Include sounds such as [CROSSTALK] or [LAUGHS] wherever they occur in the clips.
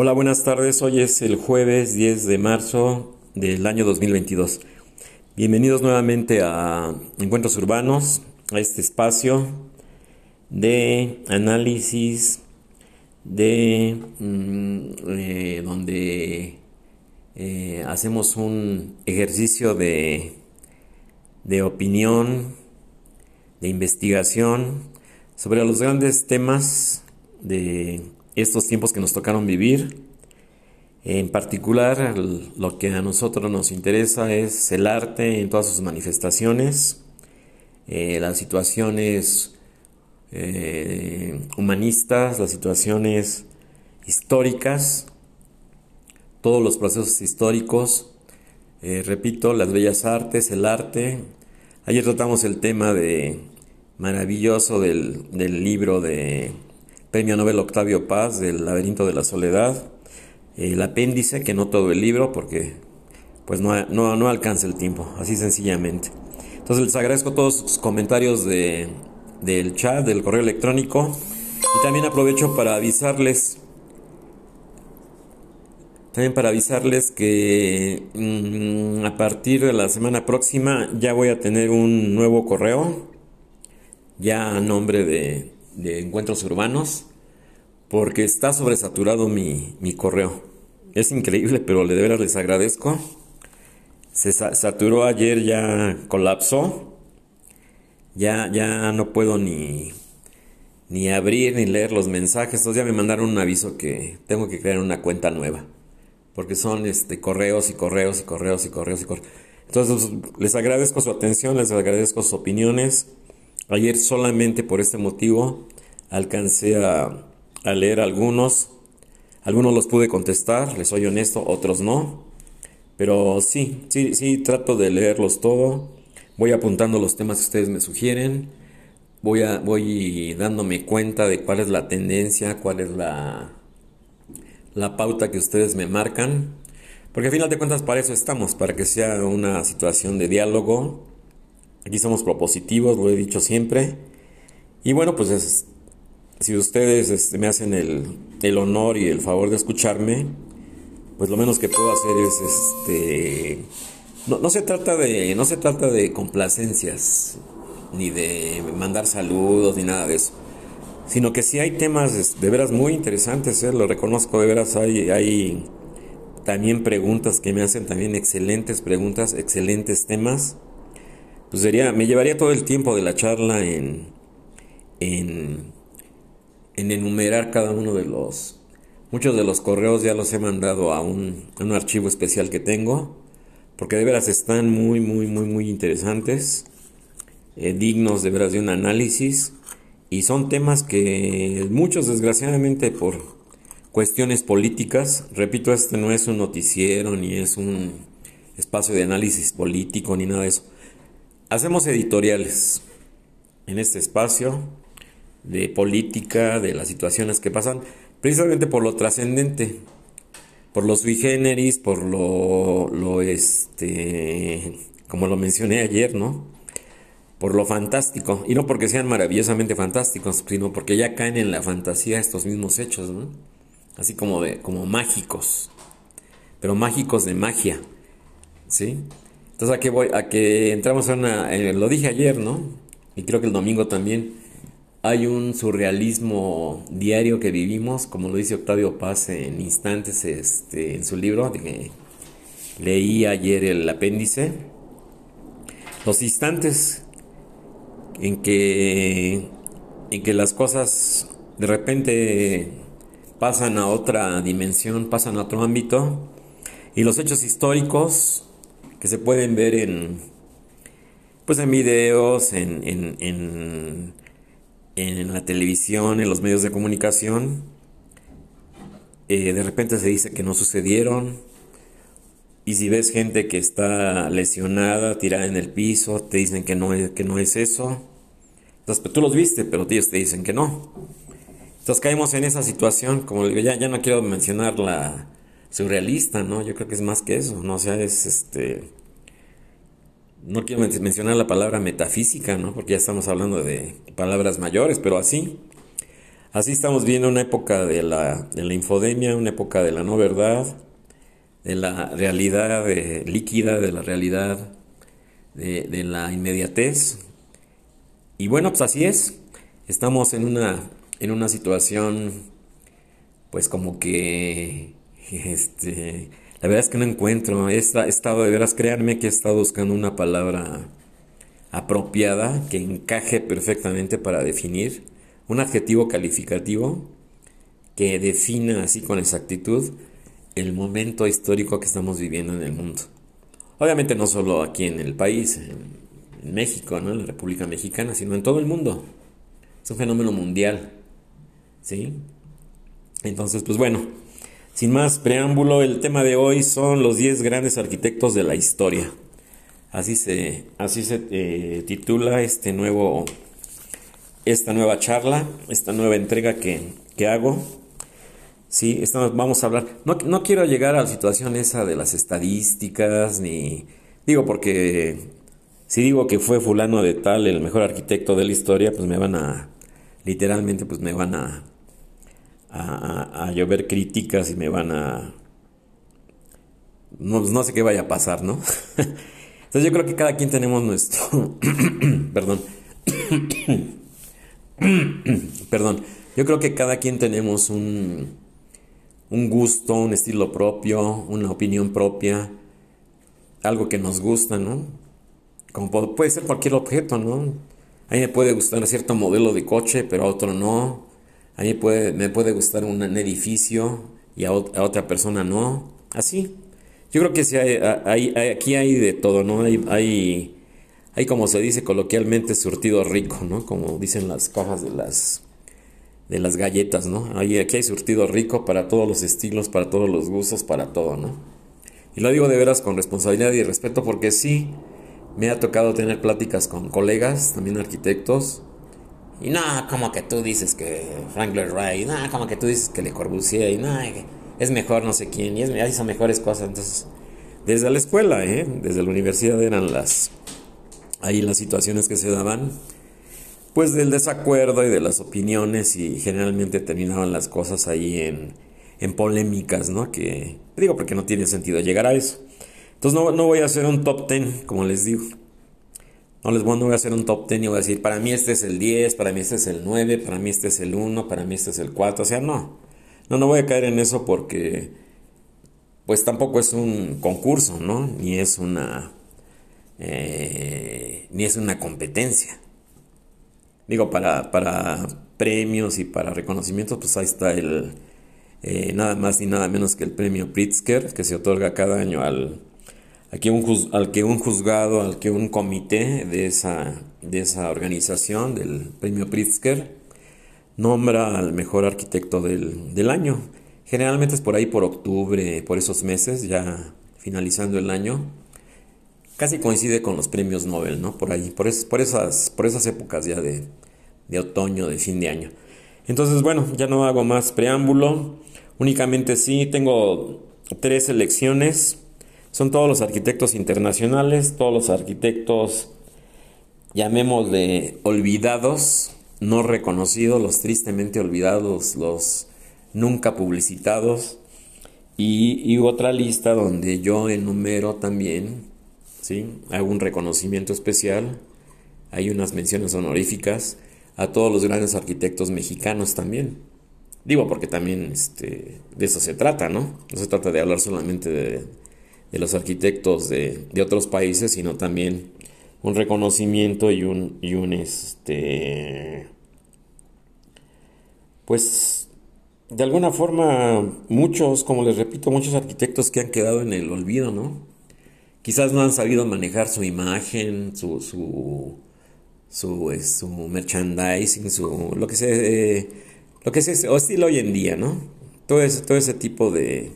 Hola, buenas tardes. Hoy es el jueves 10 de marzo del año 2022. Bienvenidos nuevamente a Encuentros Urbanos, a este espacio de análisis, de mm, eh, donde eh, hacemos un ejercicio de, de opinión, de investigación sobre los grandes temas de estos tiempos que nos tocaron vivir. En particular, lo que a nosotros nos interesa es el arte en todas sus manifestaciones, eh, las situaciones eh, humanistas, las situaciones históricas, todos los procesos históricos, eh, repito, las bellas artes, el arte. Ayer tratamos el tema de maravilloso del, del libro de Premio Nobel Octavio Paz del Laberinto de la Soledad, el apéndice, que no todo el libro, porque pues no, no, no alcanza el tiempo, así sencillamente. Entonces les agradezco todos sus comentarios de, del chat, del correo electrónico, y también aprovecho para avisarles, también para avisarles que mm, a partir de la semana próxima ya voy a tener un nuevo correo, ya a nombre de de encuentros urbanos porque está sobresaturado mi, mi correo. Es increíble, pero de veras les agradezco. Se saturó ayer, ya colapsó. Ya, ya no puedo ni, ni abrir ni leer los mensajes. Entonces ya me mandaron un aviso que tengo que crear una cuenta nueva. Porque son este, correos y correos y correos y correos y correos. Entonces les agradezco su atención, les agradezco sus opiniones. Ayer solamente por este motivo alcancé a, leer algunos. Algunos los pude contestar, les soy honesto, otros no. Pero sí, sí, sí, trato de leerlos todo. Voy apuntando los temas que ustedes me sugieren. Voy, a, voy dándome cuenta de cuál es la tendencia, cuál es la, la pauta que ustedes me marcan. Porque a final de cuentas para eso estamos, para que sea una situación de diálogo, Aquí somos propositivos, lo he dicho siempre. Y bueno, pues si ustedes este, me hacen el, honor y el favor de escucharme, pues lo menos que puedo hacer es este no, se trata de no se trata de complacencias ni de mandar saludos ni nada de eso sino que si hay temas de veras muy interesantes ¿eh? lo reconozco de veras hay hay también preguntas que me hacen también excelentes preguntas excelentes temas pues sería, me llevaría todo el tiempo de la charla en, en, en enumerar cada uno de los... Muchos de los correos ya los he mandado a un, un archivo especial que tengo, porque de veras están muy, muy, muy, muy interesantes, eh, dignos de veras de un análisis, y son temas que muchos desgraciadamente por cuestiones políticas, repito, este no es un noticiero, ni es un espacio de análisis político, ni nada de eso Hacemos editoriales en este espacio de política, de las situaciones que pasan, precisamente por lo trascendente, por los sui generis, por lo, lo este, como lo mencioné ayer, ¿no? Por lo fantástico, y no porque sean maravillosamente fantásticos, sino porque ya caen en la fantasía estos mismos hechos, ¿no? Así como de, como mágicos, pero mágicos de magia, ¿sí? Entonces, ¿a qué voy? A que entramos en una... Eh, lo dije ayer, ¿no? Y creo que el domingo también. Hay un surrealismo diario que vivimos, como lo dice Octavio Paz en instantes este, en su libro, que leí ayer el apéndice. Los instantes en que, en que las cosas de repente pasan a otra dimensión, pasan a otro ámbito, y los hechos históricos que se pueden ver en pues en videos, en, en, en, la televisión, en los medios de comunicación. Eh, de repente se dice que no sucedieron. Y si ves gente que está lesionada, tirada en el piso, te dicen que no es, que no es eso. Entonces, pues, tú los viste, pero ellos te dicen que no. Entonces caemos en esa situación, como ya, ya no quiero mencionar la, surrealista, ¿no? Yo creo que es más que eso, ¿no? O sea, es este... No quiero mencionar la palabra metafísica, ¿no? Porque ya estamos hablando de palabras mayores, pero así. Así estamos viendo una época de la, de la infodemia, una época de la no verdad, de la realidad líquida, de la realidad de, de, la inmediatez. Y bueno, pues así es. Estamos en una, en una situación, pues como que, este, la verdad es que no encuentro. He estado, de veras, créanme que he estado buscando una palabra apropiada que encaje perfectamente para definir un adjetivo calificativo que defina así con exactitud el momento histórico que estamos viviendo en el mundo. Obviamente no solo aquí en el país, en, México, ¿no? en la República Mexicana, sino en todo el mundo. Es un fenómeno mundial. ¿Sí? Entonces, pues bueno, sin más preámbulo, el tema de hoy son los 10 grandes arquitectos de la historia. Así se, así se eh, titula este nuevo, esta nueva charla, esta nueva entrega que, que hago. Sí, estamos, vamos a hablar. No, no, quiero llegar a la situación esa de las estadísticas, ni. Digo, porque si digo que fue Fulano de Tal el mejor arquitecto de la historia, pues me van a. Literalmente, pues me van a. a, llover críticas y me van a. No, no sé qué vaya a pasar, ¿no? [LAUGHS] Entonces yo creo que cada quien tenemos nuestro... [COUGHS] Perdón. [COUGHS] Perdón. Yo creo que cada quien tenemos un, un gusto, un estilo propio, una opinión propia, algo que nos gusta, ¿no? Como puede ser cualquier objeto, ¿no? A mí me puede gustar cierto modelo de coche, pero a otro no. A mí puede, me puede gustar un edificio y a, otra persona no. Así. Yo creo que sí hay, aquí hay de todo, ¿no? Hay, hay, hay, como se dice coloquialmente, surtido rico, ¿no? Como dicen las cajas de las, de las galletas, ¿no? aquí hay surtido rico para todos los estilos, para todos los gustos, para todo, ¿no? Y lo digo de veras con responsabilidad y respeto porque sí me ha tocado tener pláticas con colegas, también arquitectos, y no, como que tú dices que Frank Lloyd Wright, no, como que tú dices que Le Corbusier, y no, es mejor no sé quién, y es, hizo mejores cosas. Entonces, desde la escuela, ¿eh? desde la universidad eran las, ahí las situaciones que se daban, pues del desacuerdo y de las opiniones y generalmente terminaban las cosas ahí en, en polémicas, ¿no? Que digo porque no tiene sentido llegar a eso. Entonces no, no voy a hacer un top 10, como les digo. No les voy, a hacer un top 10 y voy a decir, para mí este es el 10, para mí este es el 9, para mí este es el 1, para mí este es el 4. O sea, no. No, no voy a caer en eso porque pues tampoco es un concurso, ¿no? Ni es una eh, ni es una competencia. Digo, para, para premios y para reconocimientos, pues ahí está el eh, nada más ni nada menos que el premio Pritzker, que se otorga cada año al, al, que, un, al que un juzgado, al que un comité de esa, de esa organización, del premio Pritzker, nombra al mejor arquitecto del, año. Generalmente es por ahí por octubre, por esos meses, ya finalizando el año. Casi coincide con los premios Nobel, ¿no? Por ahí, por, por, esas, por esas épocas ya de, de otoño, de fin de año. Entonces, bueno, ya no hago más preámbulo. Únicamente sí, tengo tres selecciones. Son todos los arquitectos internacionales, todos los arquitectos, llamémosle olvidados, no reconocidos, los tristemente olvidados, los nunca publicitados. Y, otra lista donde yo enumero también, ¿sí? hago un reconocimiento especial, hay unas menciones honoríficas a todos los grandes arquitectos mexicanos también. Digo, porque también este, de eso se trata, ¿no? No se trata de hablar solamente de, de los arquitectos de, de, otros países, sino también un reconocimiento y un, y un este, pues de alguna forma muchos, como les repito, muchos arquitectos que han quedado en el olvido, ¿no? Quizás no han sabido manejar su imagen, su, su, su, su merchandising, su, lo que se, lo que se, o estilo hoy en día, ¿no? Todo ese, todo ese tipo de,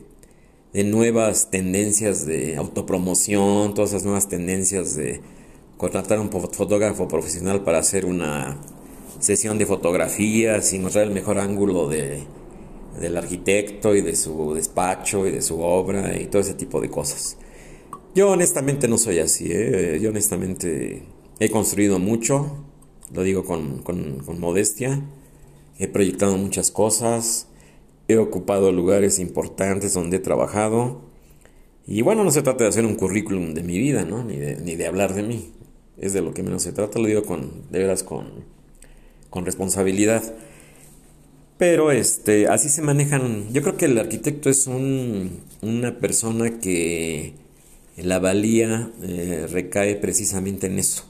de nuevas tendencias de autopromoción, todas esas nuevas tendencias de contratar a un fotógrafo profesional para hacer una sesión de fotografías y mostrar el mejor ángulo de, del arquitecto y de su despacho y de su obra y todo ese tipo de cosas. Yo honestamente no soy así, ¿eh? yo honestamente he construido mucho, lo digo con, con, con modestia, he proyectado muchas cosas, he ocupado lugares importantes donde he trabajado. Y bueno, no se trata de hacer un currículum de mi vida, ¿no? Ni de, ni de hablar de mí. Es de lo que menos se trata, lo digo con, de veras con, con responsabilidad. Pero este, así se manejan. Yo creo que el arquitecto es un, una persona que la valía eh, recae precisamente en eso.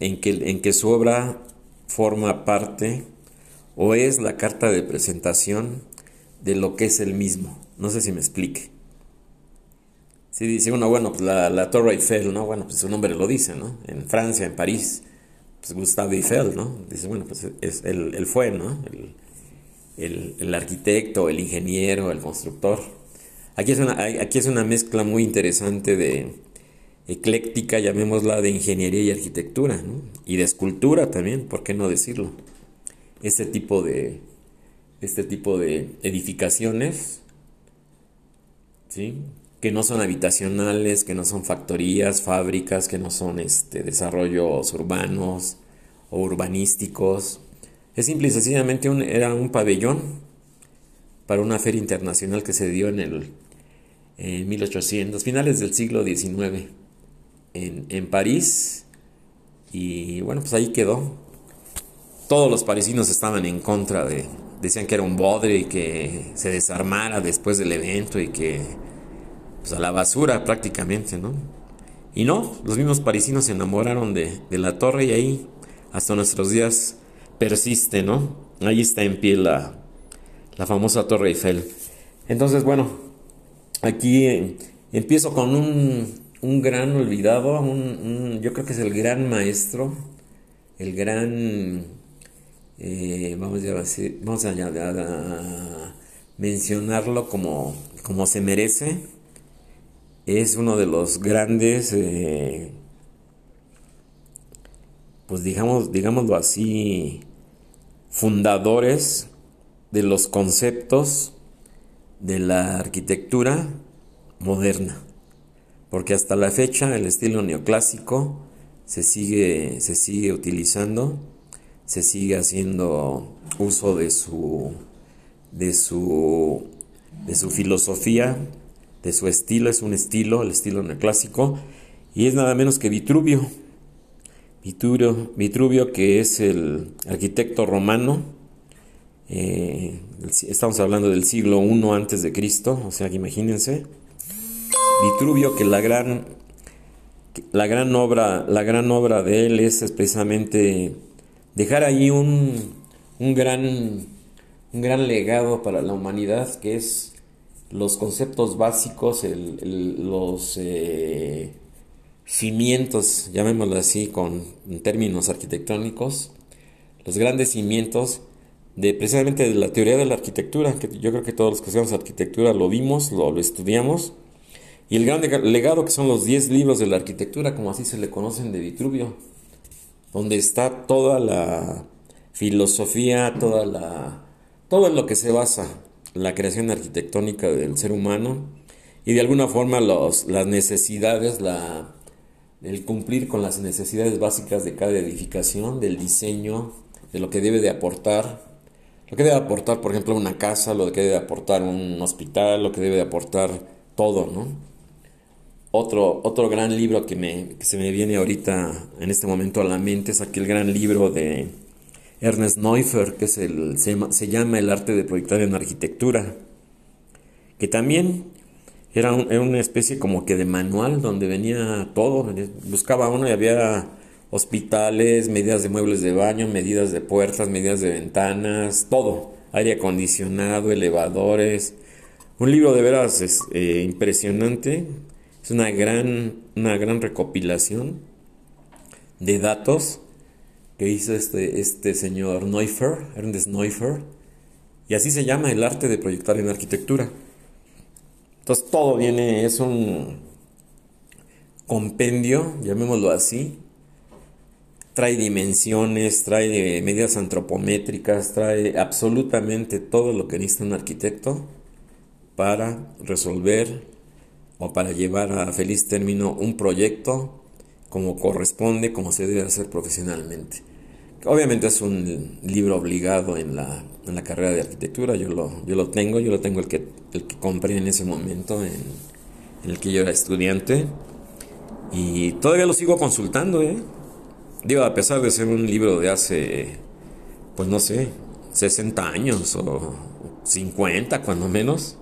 En que, en que su obra forma parte o es la carta de presentación de lo que es el mismo. No sé si me explique. Si dice uno, bueno, pues la, la Torre Eiffel, ¿no? Bueno, pues su nombre lo dice, ¿no? En Francia, en París, pues Gustave Eiffel, ¿no? Dice, bueno, pues es, él, fue, ¿no? El, el, el, arquitecto, el ingeniero, el constructor. Aquí es, una, aquí es una mezcla muy interesante de ecléctica, llamémosla, de ingeniería y arquitectura, ¿no? Y de escultura también, ¿por qué no decirlo? Este tipo de, este tipo de edificaciones, ¿sí? que no son habitacionales, que no son factorías, fábricas, que no son este, desarrollos urbanos o urbanísticos. Es simple y sencillamente un, era un pabellón para una feria internacional que se dio en el en 1800, finales del siglo XIX, en, en París. Y bueno, pues ahí quedó. Todos los parisinos estaban en contra de, decían que era un bodre y que se desarmara después del evento y que pues, a la basura prácticamente, ¿no? Y no, los mismos parisinos se enamoraron de, la torre y ahí hasta nuestros días persiste, ¿no? Ahí está en pie la, la famosa Torre Eiffel. Entonces, bueno, aquí eh, empiezo con un, un gran olvidado, un, yo creo que es el gran maestro, el gran, eh, vamos, a, vamos a, mencionarlo como, como se merece es uno de los grandes, eh, pues digamos, digámoslo así, fundadores de los conceptos de la arquitectura moderna. Porque hasta la fecha el estilo neoclásico se sigue, se sigue utilizando, se sigue haciendo uso de su, de su, de su filosofía de su estilo, es un estilo, el estilo neoclásico, y es nada menos que Vitruvio. Vitruvio, Vitruvio que es el arquitecto romano, eh, estamos hablando del siglo I antes de Cristo, o sea que imagínense, Vitruvio que la gran, la gran obra, la gran obra de él es, precisamente dejar ahí un, un gran, un gran legado para la humanidad que es los conceptos básicos, los eh, cimientos, llamémoslo así con términos arquitectónicos, los grandes cimientos de precisamente de la teoría de la arquitectura, que yo creo que todos los que estudiamos arquitectura lo vimos, lo, lo estudiamos, y el gran legado que son los 10 libros de la arquitectura, como así se le conocen de Vitruvio, donde está toda la filosofía, toda la, todo en lo que se basa la creación arquitectónica del ser humano y de alguna forma los, las necesidades, la, el cumplir con las necesidades básicas de cada edificación, del diseño, de lo que debe de aportar, lo que debe aportar, por ejemplo, una casa, lo que debe aportar un hospital, lo que debe de aportar todo, ¿no? Otro, otro gran libro que, me, que se me viene ahorita en este momento a la mente es aquel gran libro de Ernest Neuffer, que es el, se, llama El arte de proyectar en arquitectura, que también era, una especie como que de manual donde venía todo, buscaba uno y había hospitales, medidas de muebles de baño, medidas de puertas, medidas de ventanas, todo, aire acondicionado, elevadores, un libro de veras es, eh, impresionante, es una gran, una gran recopilación de datos que hizo este, este señor Neuffer, Ernest Neuffer, y así se llama el arte de proyectar en arquitectura. Entonces todo viene, es un compendio, llamémoslo así, trae dimensiones, trae medidas antropométricas, trae absolutamente todo lo que necesita un arquitecto para resolver o para llevar a feliz término un proyecto como corresponde, como se debe hacer profesionalmente Obviamente es un libro obligado en la, en la carrera de arquitectura, yo lo, yo lo tengo, yo lo tengo el que, el que compré en ese momento en, en el que yo era estudiante y todavía lo sigo consultando, ¿eh? Digo, a pesar de ser un libro de hace, pues no sé, 60 años o 50 cuando menos,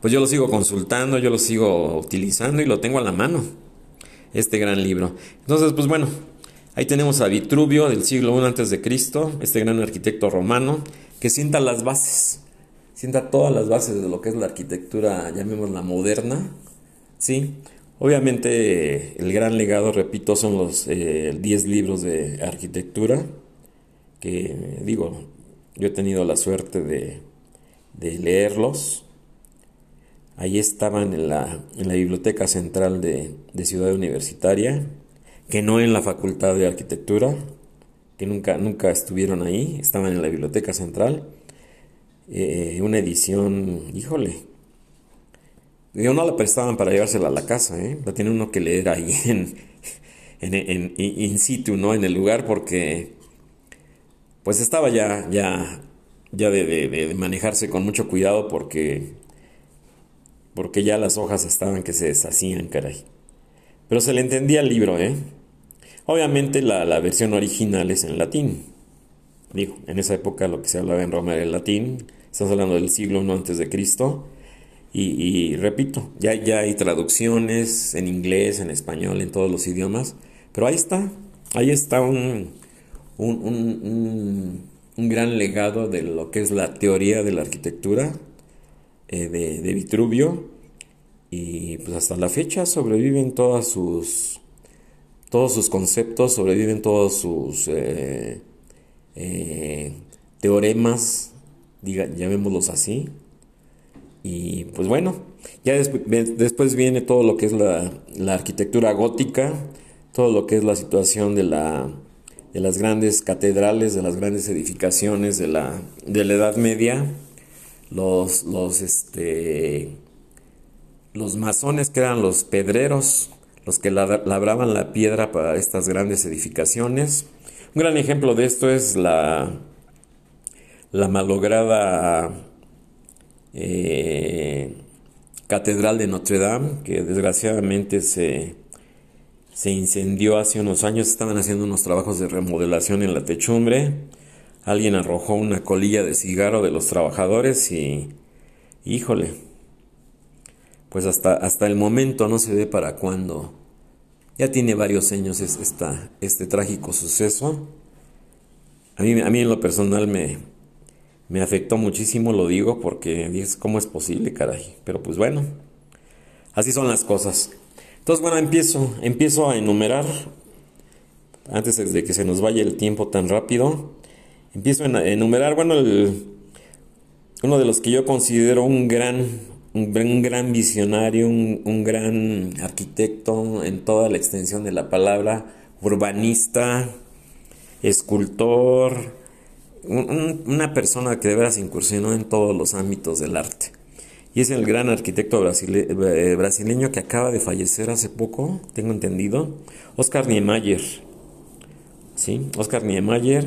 pues yo lo sigo consultando, yo lo sigo utilizando y lo tengo a la mano, este gran libro. Entonces, pues bueno, Ahí tenemos a Vitruvio del siglo I antes de Cristo, este gran arquitecto romano que sienta las bases, sienta todas las bases de lo que es la arquitectura, llamémosla moderna, ¿sí? Obviamente el gran legado, repito, son los 10 eh, libros de arquitectura, que digo, yo he tenido la suerte de, leerlos. Ahí estaban en la, Biblioteca Central de Ciudad Universitaria que no en la Facultad de Arquitectura, que nunca, nunca estuvieron ahí, estaban en la Biblioteca Central. Eh, una edición, híjole, yo no la prestaban para llevársela a la casa, ¿eh? la tiene uno que leer ahí [LAUGHS] en, en, in situ, ¿no? En el lugar, porque pues estaba ya, ya, ya de, de, manejarse con mucho cuidado porque, porque ya las hojas estaban que se deshacían, caray. Pero se le entendía el libro, ¿eh? Obviamente la, versión original es en latín. Digo, en esa época lo que se hablaba en Roma era el latín. Estamos hablando del siglo I antes de Cristo. Y, repito, ya, ya hay traducciones en inglés, en español, en todos los idiomas. Pero ahí está, ahí está un, un, gran legado de lo que es la teoría de la arquitectura eh, de, de Vitruvio y pues hasta la fecha sobreviven todas sus todos sus conceptos sobreviven todos sus eh, eh, teoremas diga, llamémoslos así. Y pues bueno ya después viene todo lo que es la, la, arquitectura gótica todo lo que es la situación de la de las grandes catedrales de las grandes edificaciones de la de la edad media los los este los masones que eran los pedreros, los que labraban la piedra para estas grandes edificaciones. Un gran ejemplo de esto es la, la malograda eh, Catedral de Notre Dame, que desgraciadamente se, se incendió hace unos años. Estaban haciendo unos trabajos de remodelación en la techumbre. Alguien arrojó una colilla de cigarro de los trabajadores y, híjole, pues hasta, hasta el momento no se ve para cuándo. Ya tiene varios años esta, este trágico suceso. A mí, a mí en lo personal me, me afectó muchísimo, lo digo, porque dices, ¿cómo es posible, caray? Pero pues bueno, así son las cosas. Entonces, bueno, empiezo, empiezo a enumerar, antes de que se nos vaya el tiempo tan rápido, empiezo a enumerar, bueno, uno de los que yo considero un gran un gran, visionario, un, gran arquitecto en toda la extensión de la palabra, urbanista, escultor, una persona que de veras incursionó en todos los ámbitos del arte. Y es el gran arquitecto eh, brasileño que acaba de fallecer hace poco, tengo entendido, Oscar Niemeyer. ¿Sí? Oscar Niemeyer,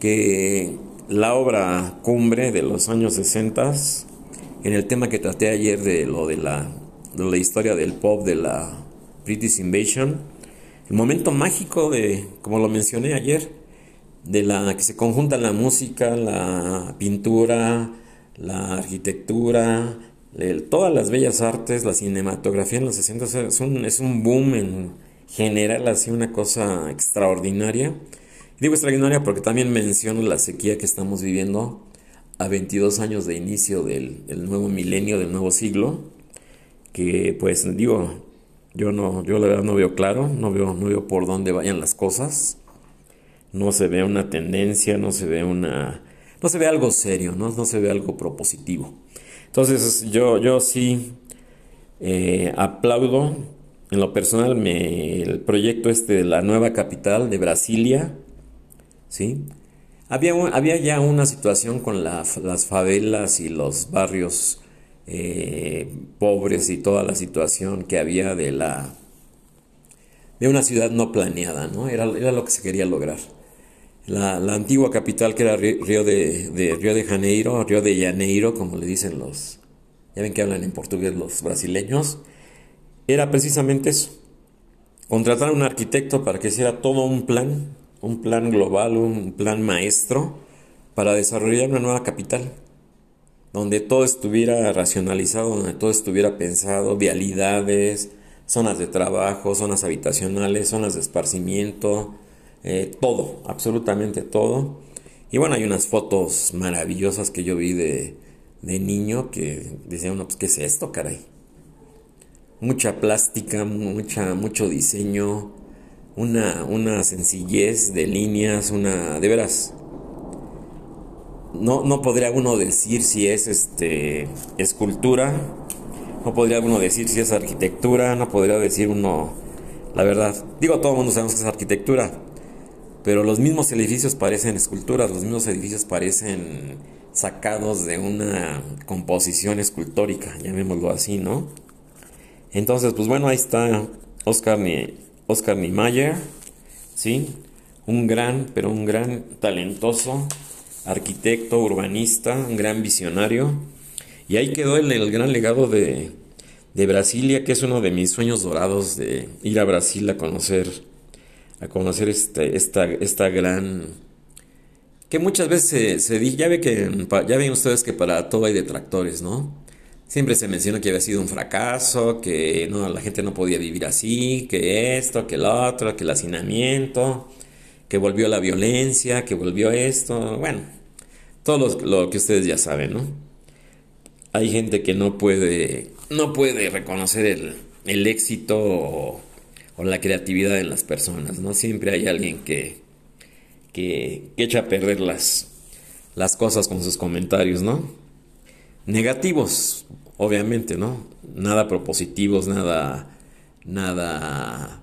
que la obra cumbre de los años 60 en el tema que traté ayer de lo de la, de la historia del pop, de la British Invasion, el momento mágico de, como lo mencioné ayer, de la que se conjunta la música, la pintura, la arquitectura, todas las bellas artes, la cinematografía en los 60 es un, es un boom en general, así una cosa extraordinaria. Digo extraordinaria porque también menciono la sequía que estamos viviendo a 22 años de inicio del, nuevo milenio, del nuevo siglo, que pues digo, yo no, yo la verdad no veo claro, no veo, no veo por dónde vayan las cosas, no se ve una tendencia, no se ve una, no se ve algo serio, no, no se ve algo propositivo. Entonces yo, yo sí eh, aplaudo. En lo personal me, el proyecto este de la nueva capital de Brasilia, ¿sí? Había, ya una situación con las favelas y los barrios eh, pobres y toda la situación que había de la de una ciudad no planeada, ¿no? Era, era lo que se quería lograr. la, antigua capital que era Río de, de Janeiro, Río de Janeiro, como le dicen los, ya ven que hablan en portugués los brasileños, era precisamente eso. Contratar a un arquitecto para que hiciera todo un plan, un plan global, un plan maestro, para desarrollar una nueva capital, donde todo estuviera racionalizado, donde todo estuviera pensado, vialidades, zonas de trabajo, zonas habitacionales, zonas de esparcimiento, eh, todo, absolutamente todo. Y bueno, hay unas fotos maravillosas que yo vi de, de niño que decía uno, pues, ¿qué es esto, caray? Mucha plástica, mucha, mucho diseño, una, una sencillez de líneas, una, de veras, no, no podría uno decir si es este escultura, no podría uno decir si es arquitectura, no podría decir uno, la verdad, digo, todo el mundo sabemos que es arquitectura, pero los mismos edificios parecen esculturas, los mismos edificios parecen sacados de una composición escultórica, llamémoslo así, ¿no? Entonces, pues bueno, ahí está Oscar, Oscar Niemeyer, ¿sí? Un gran, pero un gran talentoso arquitecto, urbanista, un gran visionario. Y ahí quedó el, el gran legado de, de Brasilia, que es uno de mis sueños dorados de ir a Brasil a conocer, a conocer este, esta, esta gran que muchas veces se, dice, ya, ve que, ya ven ustedes que para todo hay detractores, ¿no? Siempre se menciona que había sido un fracaso, que no, la gente no podía vivir así, que esto, que lo otro, que el hacinamiento, que volvió la violencia, que volvió esto, bueno, todo lo, que ustedes ya saben, ¿no? Hay gente que no puede, no puede reconocer el, el éxito o, o la creatividad en las personas, ¿no? Siempre hay alguien que, que, echa a perder las, las cosas con sus comentarios, ¿no? Negativos, obviamente, ¿no? Nada propositivos, nada, nada,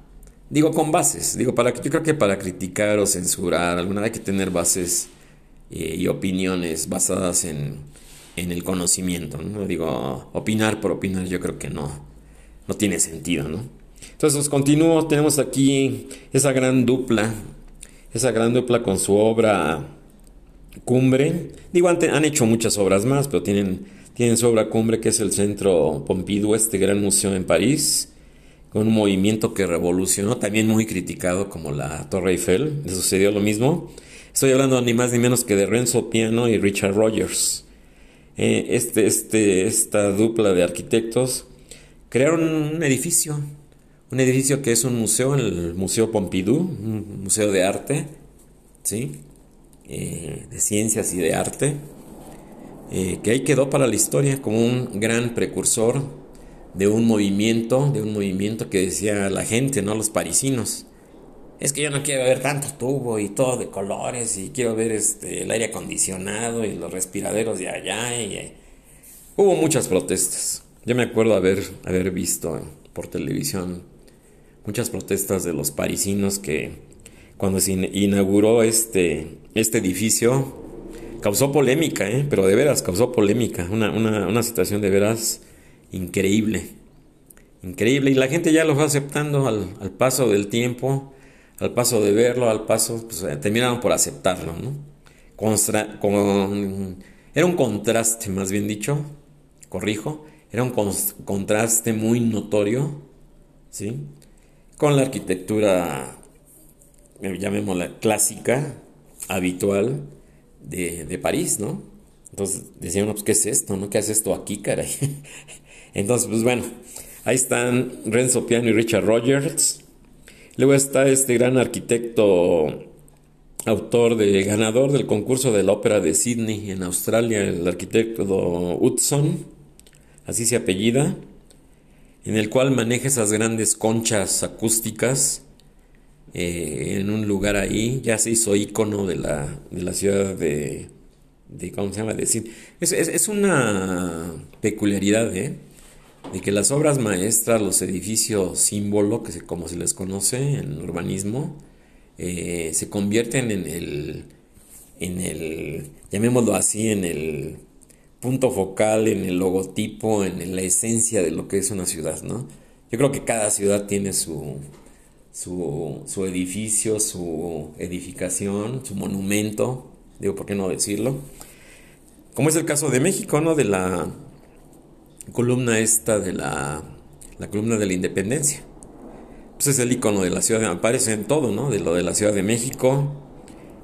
digo con bases, digo para yo creo que para criticar o censurar alguna hay que tener bases eh, y opiniones basadas en, en el conocimiento, ¿no? Digo, opinar por opinar yo creo que no, no tiene sentido, ¿no? Entonces, pues, continúo, tenemos aquí esa gran dupla esa gran dupla con su obra cumbre. Digo, han, han, hecho muchas obras más, pero tienen, tienen su obra cumbre que es el Centro Pompidou, este gran museo en París, con un movimiento que revolucionó, también muy criticado como la Torre Eiffel. Le sucedió lo mismo. Estoy hablando ni más ni menos que de Renzo Piano y Richard Rogers. Eh, este, este, esta dupla de arquitectos crearon un edificio un edificio que es un museo, el Museo Pompidou, un museo de arte, ¿sí? Eh, de ciencias y de arte, eh, que ahí quedó para la historia como un gran precursor de un movimiento, de un movimiento que decía la gente, ¿no? Los parisinos. Es que yo no quiero ver tanto tubo y todo de colores y quiero ver este, el aire acondicionado y los respiraderos de allá. Y, eh, Hubo muchas protestas. Yo me acuerdo haber, haber visto por televisión muchas protestas de los parisinos que cuando se inauguró este, este edificio causó polémica, ¿eh? pero de veras causó polémica, una, una, una situación de veras increíble, increíble, y la gente ya lo fue aceptando al, al paso del tiempo, al paso de verlo, al paso, pues eh, terminaron por aceptarlo, ¿no? Era un contraste, más bien dicho, corrijo, era un contraste muy notorio, ¿sí? con la arquitectura, eh, llamémosla clásica, habitual de, París, ¿no? Entonces decían, pues, ¿qué es esto? ¿No? ¿Qué hace esto aquí, caray? [LAUGHS] Entonces, pues bueno, ahí están Renzo Piano y Richard Rogers. Luego está este gran arquitecto, autor de ganador del concurso de la ópera de Sydney en Australia, el arquitecto Hudson, así se apellida en el cual maneja esas grandes conchas acústicas eh, en un lugar ahí. Ya se hizo ícono de la, de la ciudad de, de, ¿cómo se llama? De es, es, una peculiaridad, ¿eh? De que las obras maestras, los edificios símbolo, que se, como se les conoce en urbanismo, eh, se convierten en el, en el, llamémoslo así, en el punto focal, en el logotipo, en la esencia de lo que es una ciudad, ¿no? Yo creo que cada ciudad tiene su, su, su edificio, su edificación, su monumento, digo, ¿por qué no decirlo? Como es el caso de México, ¿no? De la columna esta de la, la columna de la independencia. Pues es el icono de la ciudad, aparece en todo, ¿no? De lo de la Ciudad de México,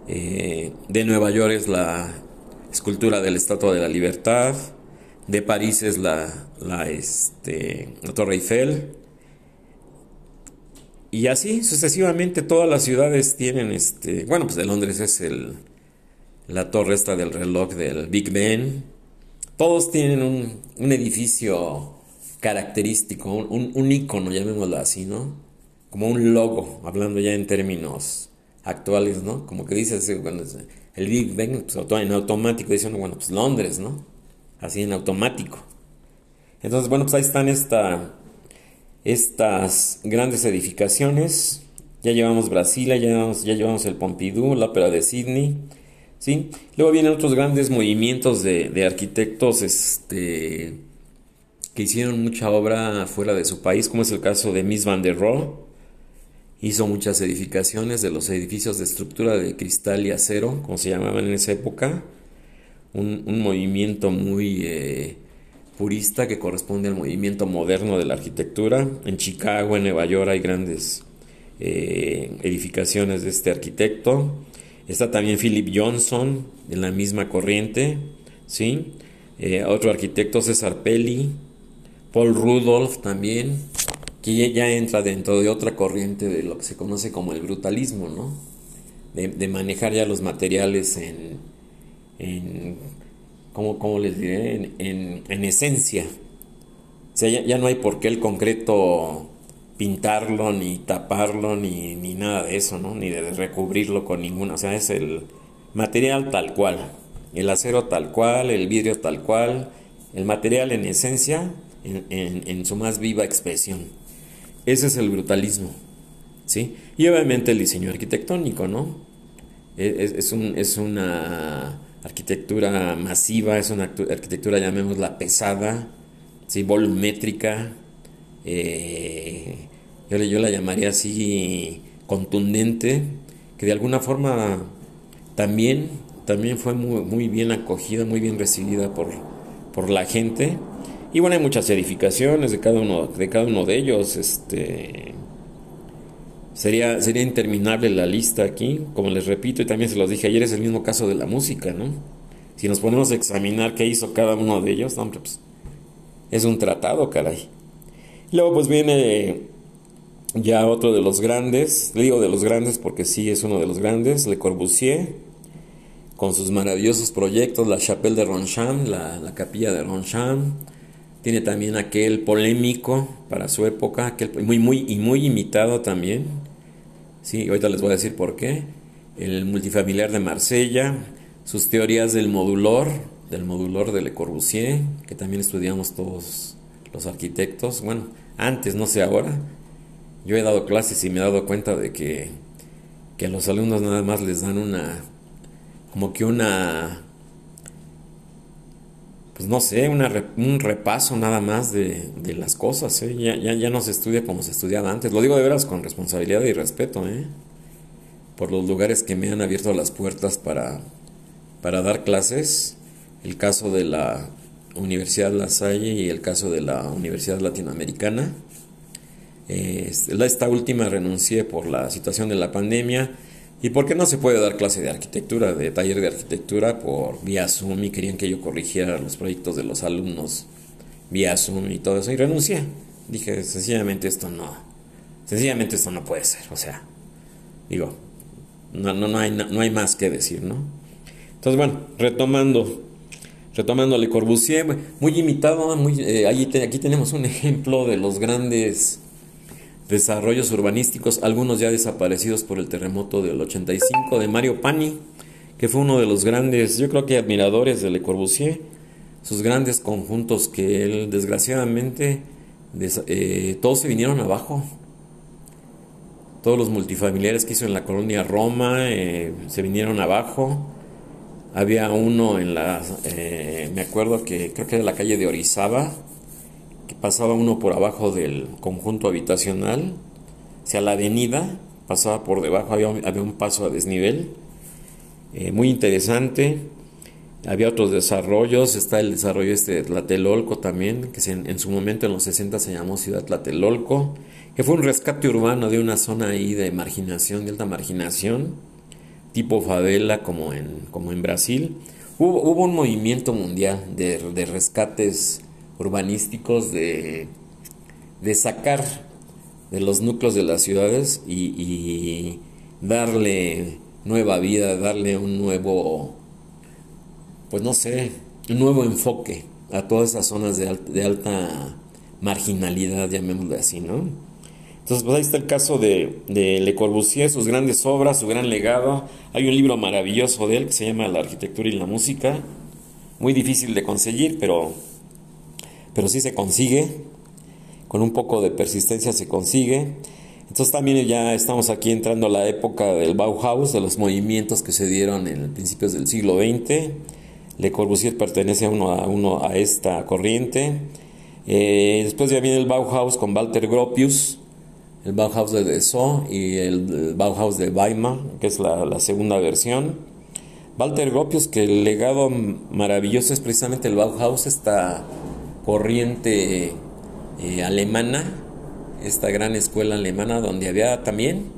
eh, de Nueva York es la escultura de la Estatua de la Libertad, de París es la, la, este, la Torre Eiffel, y así sucesivamente todas las ciudades tienen este, bueno, pues de Londres es el la torre esta del reloj del Big Ben. Todos tienen un, un edificio característico, un, un, icono, llamémoslo así, ¿no? Como un logo, hablando ya en términos actuales, ¿no? Como que dices, el Big Ben, pues en automático, diciendo, bueno, pues Londres, ¿no? Así en automático. Entonces, bueno, pues ahí están esta, estas grandes edificaciones. Ya llevamos Brasil, ya llevamos, el Pompidou, la Ópera de Sydney. ¿sí? Luego vienen otros grandes movimientos de, arquitectos este, que hicieron mucha obra fuera de su país, como es el caso de Miss Van der Rohe. Hizo muchas edificaciones de los edificios de estructura de cristal y acero, como se llamaban en esa época. Un, un movimiento muy eh, purista que corresponde al movimiento moderno de la arquitectura. En Chicago, en Nueva York hay grandes eh, edificaciones de este arquitecto. Está también Philip Johnson, en la misma corriente. ¿sí? Eh, otro arquitecto, César Pelli. Paul Rudolph también, que ya entra dentro de otra corriente de lo que se conoce como el brutalismo, ¿no? De, manejar ya los materiales en, en ¿cómo, les diré? En, esencia. O sea, ya, no hay por qué el concreto pintarlo, ni taparlo, ni, ni nada de eso, ¿no? Ni de recubrirlo con ninguna. O sea, es el material tal cual. El acero tal cual, el vidrio tal cual. El material en esencia, en, su más viva expresión. Ese es el brutalismo. ¿Sí? Y obviamente el diseño arquitectónico, ¿no? Es, es, un, es una arquitectura masiva, es una arquitectura, llamémosla pesada, ¿sí? volumétrica, eh, yo, yo, la llamaría así contundente, que de alguna forma también, también fue muy, muy bien acogida, muy bien recibida por, por la gente. Y bueno, hay muchas edificaciones de cada uno de, cada uno de ellos. Este, Sería, sería interminable la lista aquí, como les repito y también se los dije ayer, es el mismo caso de la música, ¿no? Si nos ponemos a examinar qué hizo cada uno de ellos, hombre, pues es un tratado, caray. Luego pues viene ya otro de los grandes, digo de los grandes porque sí es uno de los grandes, Le Corbusier, con sus maravillosos proyectos, la Chapelle de Ronchamp, la, la capilla de Ronchamp, tiene también aquel polémico para su época, aquel muy, muy, y muy imitado también. Sí, ahorita les voy a decir por qué. El multifamiliar de Marsella, sus teorías del modulor, del modulor de Le Corbusier, que también estudiamos todos los arquitectos. Bueno, antes, no sé ahora. Yo he dado clases y me he dado cuenta de que, que a los alumnos nada más les dan una, como que una pues no sé, un repaso nada más de, las cosas. ¿eh? Ya, ya, no se estudia como se estudiaba antes. Lo digo de veras con responsabilidad y respeto, ¿eh? por los lugares que me han abierto las puertas para, para dar clases. El caso de la Universidad La Salle y el caso de la Universidad Latinoamericana. Eh, esta última renuncié por la situación de la pandemia ¿Y por qué no se puede dar clase de arquitectura, de taller de arquitectura por vía Zoom y querían que yo corrigiera los proyectos de los alumnos vía Zoom y todo eso? Y renuncié. Dije, sencillamente esto no, sencillamente esto no puede ser. O sea, digo, no, no, no, hay, no, hay más que decir, ¿no? Entonces, bueno, retomando, retomando Le Corbusier, muy imitado, muy, eh, aquí tenemos un ejemplo de los grandes desarrollos urbanísticos, algunos ya desaparecidos por el terremoto del 85 de Mario Pani, que fue uno de los grandes, yo creo que admiradores de Le Corbusier, sus grandes conjuntos que él desgraciadamente eh, todos se vinieron abajo. Todos los multifamiliares que hizo en la colonia Roma eh, se vinieron abajo. Había uno en la, eh, me acuerdo que creo que era la calle de Orizaba, pasaba uno por abajo del conjunto habitacional, hacia la avenida, pasaba por debajo, había, había un paso a desnivel, eh, muy interesante. Había otros desarrollos, está el desarrollo este de Tlatelolco también, que en, su momento en los 60 se llamó Ciudad Tlatelolco, que fue un rescate urbano de una zona ahí de marginación, de alta marginación, tipo favela como en, como en Brasil. Hubo, hubo un movimiento mundial de, de rescates urbanísticos, de, de, sacar de los núcleos de las ciudades y, darle nueva vida, darle un nuevo pues no sé, un nuevo enfoque a todas esas zonas de, alta marginalidad, llamémoslo así, ¿no? Entonces, pues ahí está el caso de, de, Le Corbusier, sus grandes obras, su gran legado. Hay un libro maravilloso de él que se llama La arquitectura y la música. Muy difícil de conseguir, pero, pero sí se consigue. Con un poco de persistencia se consigue. Entonces también ya estamos aquí entrando a la época del Bauhaus, de los movimientos que se dieron en principios del siglo XX le Corbusier pertenece a uno a, uno a esta corriente. Eh, después ya viene el Bauhaus con Walter Gropius, el Bauhaus de Dessau y el, Bauhaus de Weimar, que es la, segunda versión. Walter Gropius, que el legado maravilloso es precisamente el Bauhaus, esta corriente eh, alemana, esta gran escuela alemana donde había también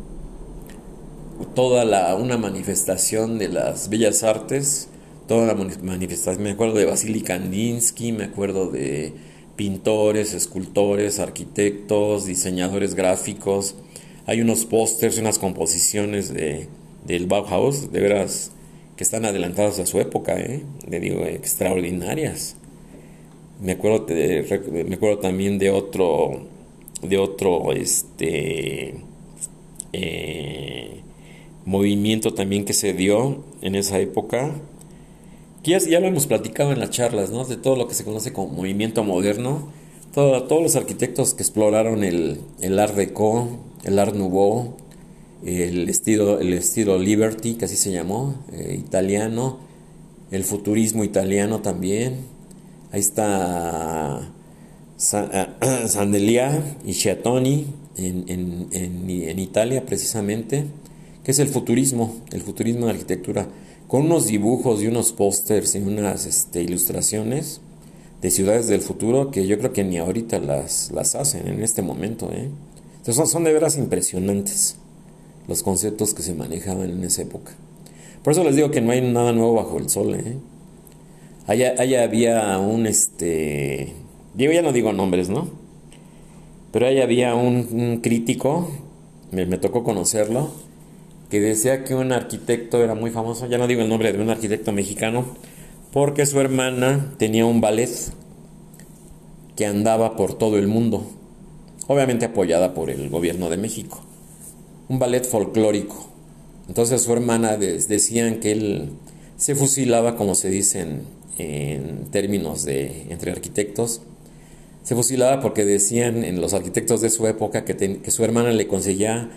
toda la, una manifestación de las bellas artes toda la manifestación. Me acuerdo de Vasily Kandinsky, me acuerdo de pintores, escultores, arquitectos, diseñadores gráficos. Hay unos pósters, unas composiciones de, del Bauhaus, de veras, que están adelantadas a su época, ¿eh? Le digo, extraordinarias. Me acuerdo, me acuerdo también de otro, de otro, este, eh, movimiento también que se dio en esa época, ya, lo hemos platicado en las charlas, ¿no? De todo lo que se conoce como movimiento moderno. todos los arquitectos que exploraron el, el Art Deco, el Art Nouveau, el estilo, el estilo Liberty, que así se llamó, eh, italiano, el futurismo italiano también. Ahí está eh, [CLEARS THROAT] Sandelia y Chiatoni en, en, en, Italia precisamente, que es el futurismo, el futurismo de arquitectura con unos dibujos y unos pósters y unas este, ilustraciones de ciudades del futuro que yo creo que ni ahorita las, las hacen en este momento. ¿eh? Entonces son, de veras impresionantes los conceptos que se manejaban en esa época. Por eso les digo que no hay nada nuevo bajo el sol. ¿eh? Allá, había un, este, ya no digo nombres, ¿no? Pero allá había un, crítico, me, me tocó conocerlo, que decía que un arquitecto era muy famoso, ya no digo el nombre de un arquitecto mexicano, porque su hermana tenía un ballet que andaba por todo el mundo, obviamente apoyada por el gobierno de México, un ballet folclórico. Entonces su hermana decían que él se fusilaba, como se dice en, términos de entre arquitectos, se fusilaba porque decían en los arquitectos de su época que, su hermana le conseguía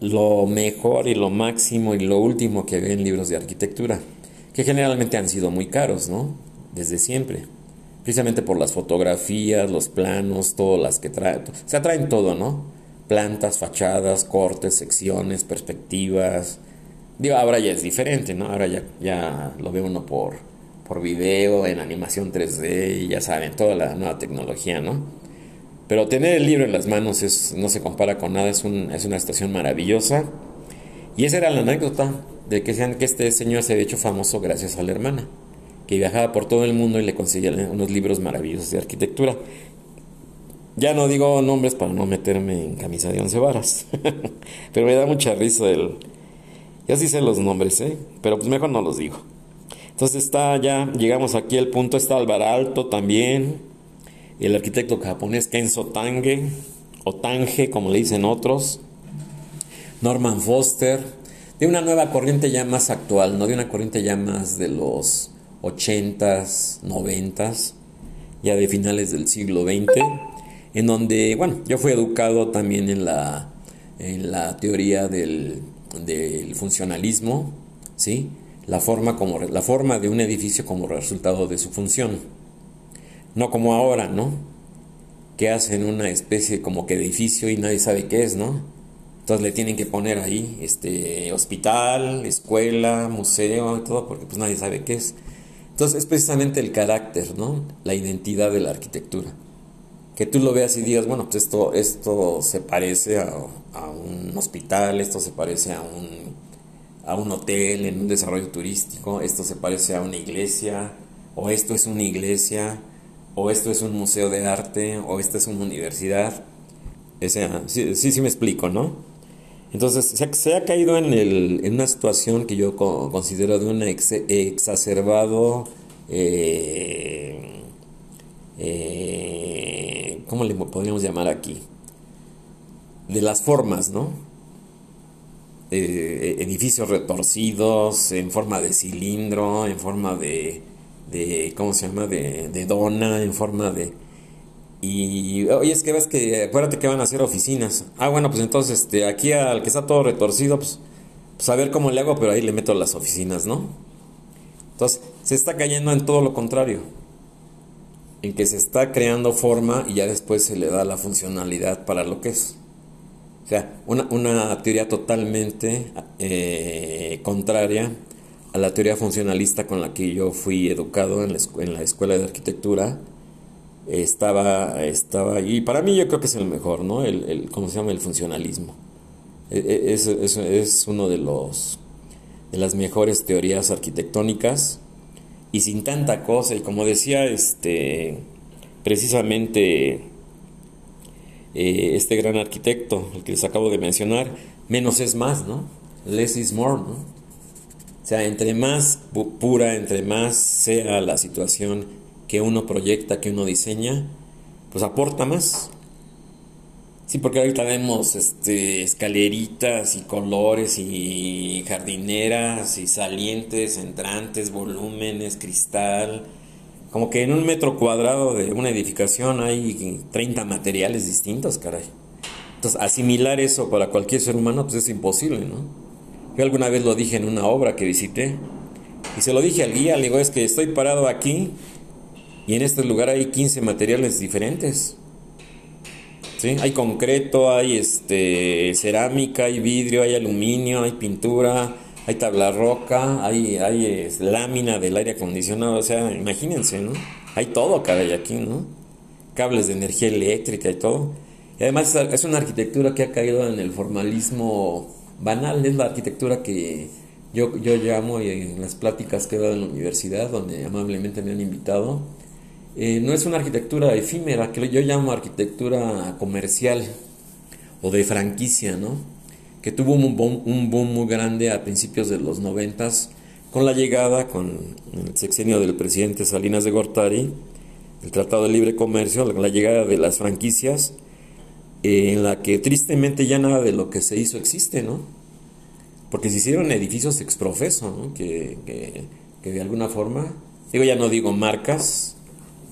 lo mejor y lo máximo y lo último que ve en libros de arquitectura, que generalmente han sido muy caros, ¿no? Desde siempre. Precisamente por las fotografías, los planos, todas las que traen. Se atraen todo, ¿no? Plantas, fachadas, cortes, secciones, perspectivas. Digo, ahora ya es diferente, ¿no? Ahora ya, ya lo ve uno por, por video, en animación 3D, y ya saben, toda la nueva tecnología, ¿no? Pero tener el libro en las manos es, no se compara con nada, es, un, es una estación maravillosa. Y esa era la anécdota de que, que este señor se había hecho famoso gracias a la hermana, que viajaba por todo el mundo y le conseguía unos libros maravillosos de arquitectura. Ya no digo nombres para no meterme en camisa de once varas, [LAUGHS] pero me da mucha risa el... Ya sí sé los nombres, ¿eh? pero pues mejor no los digo. Entonces está ya, llegamos aquí al punto, está Alto también, el arquitecto japonés Kenzo Tange, o Tange como le dicen otros, Norman Foster, de una nueva corriente ya más actual, no de una corriente ya más de los 80s, 90s, ya de finales del siglo XX, en donde, bueno, yo fui educado también en la, en la teoría del, del funcionalismo, ¿sí? La forma, como, la forma de un edificio como resultado de su función no como ahora, ¿no? que hacen una especie como que edificio y nadie sabe qué es, ¿no? Entonces le tienen que poner ahí este hospital, escuela, museo todo porque pues nadie sabe qué es. Entonces es precisamente el carácter, ¿no? La identidad de la arquitectura. Que tú lo veas y digas, bueno, pues esto, esto se parece a, a un hospital, esto se parece a un, a un hotel en un desarrollo turístico, esto se parece a una iglesia, o esto es una iglesia, o esto es un museo de arte, o esta es una universidad. O sea, sí, sí, me explico, ¿no? Entonces, se ha, caído en, el, en, una situación que yo considero de un exacerbado, eh, eh, ¿cómo le podríamos llamar aquí? De las formas, ¿no? Edificios retorcidos, en forma de cilindro, en forma de, de ¿cómo se llama? De, de dona, en forma de... Y oye, es que ves que acuérdate que van a hacer oficinas. Ah, bueno, pues entonces este, aquí al que está todo retorcido, pues, pues a ver cómo le hago, pero ahí le meto las oficinas, ¿no? Entonces, se está cayendo en todo lo contrario. En que se está creando forma y ya después se le da la funcionalidad para lo que es. O sea, una, una teoría totalmente eh, contraria a la teoría funcionalista con la que yo fui educado en la, en la escuela de arquitectura estaba, estaba, y para mí yo creo que es el mejor, ¿no? El, el ¿Cómo se llama? El funcionalismo. E, e, es, es, es, uno de los de las mejores teorías arquitectónicas y sin tanta cosa y como decía este precisamente eh, este gran arquitecto el que les acabo de mencionar menos es más no less is more no o sea entre más pura entre más sea la situación que uno proyecta, que uno diseña, pues aporta más. Sí, porque ahorita vemos este, escaleritas y colores y jardineras y salientes, entrantes, volúmenes, cristal. Como que en un metro cuadrado de una edificación hay 30 materiales distintos, caray. Entonces, asimilar eso para cualquier ser humano, pues es imposible, ¿no? Yo alguna vez lo dije en una obra que visité y se lo dije al guía, le digo, es que estoy parado aquí y en este lugar hay 15 materiales diferentes. ¿Sí? Hay concreto, hay este, cerámica, hay vidrio, hay aluminio, hay pintura, hay tabla roca, hay, hay lámina del aire acondicionado. O sea, imagínense, ¿no? Hay todo, caray, aquí, ¿no? Cables de energía eléctrica y todo. Y además es una arquitectura que ha caído en el formalismo banal, es la arquitectura que yo, yo llamo en las pláticas que he dado en la universidad, donde amablemente me han invitado, eh, no es una arquitectura efímera, que yo llamo arquitectura comercial o de franquicia, ¿no? Que tuvo un boom, un boom muy grande a principios de los noventas con la llegada, con el sexenio del presidente Salinas de Gortari, el Tratado de Libre Comercio, la llegada de las franquicias, eh, en la que tristemente ya nada de lo que se hizo existe, ¿no? Porque se hicieron edificios exprofeso, ¿no? Que, que, que de alguna forma, digo, ya no digo marcas,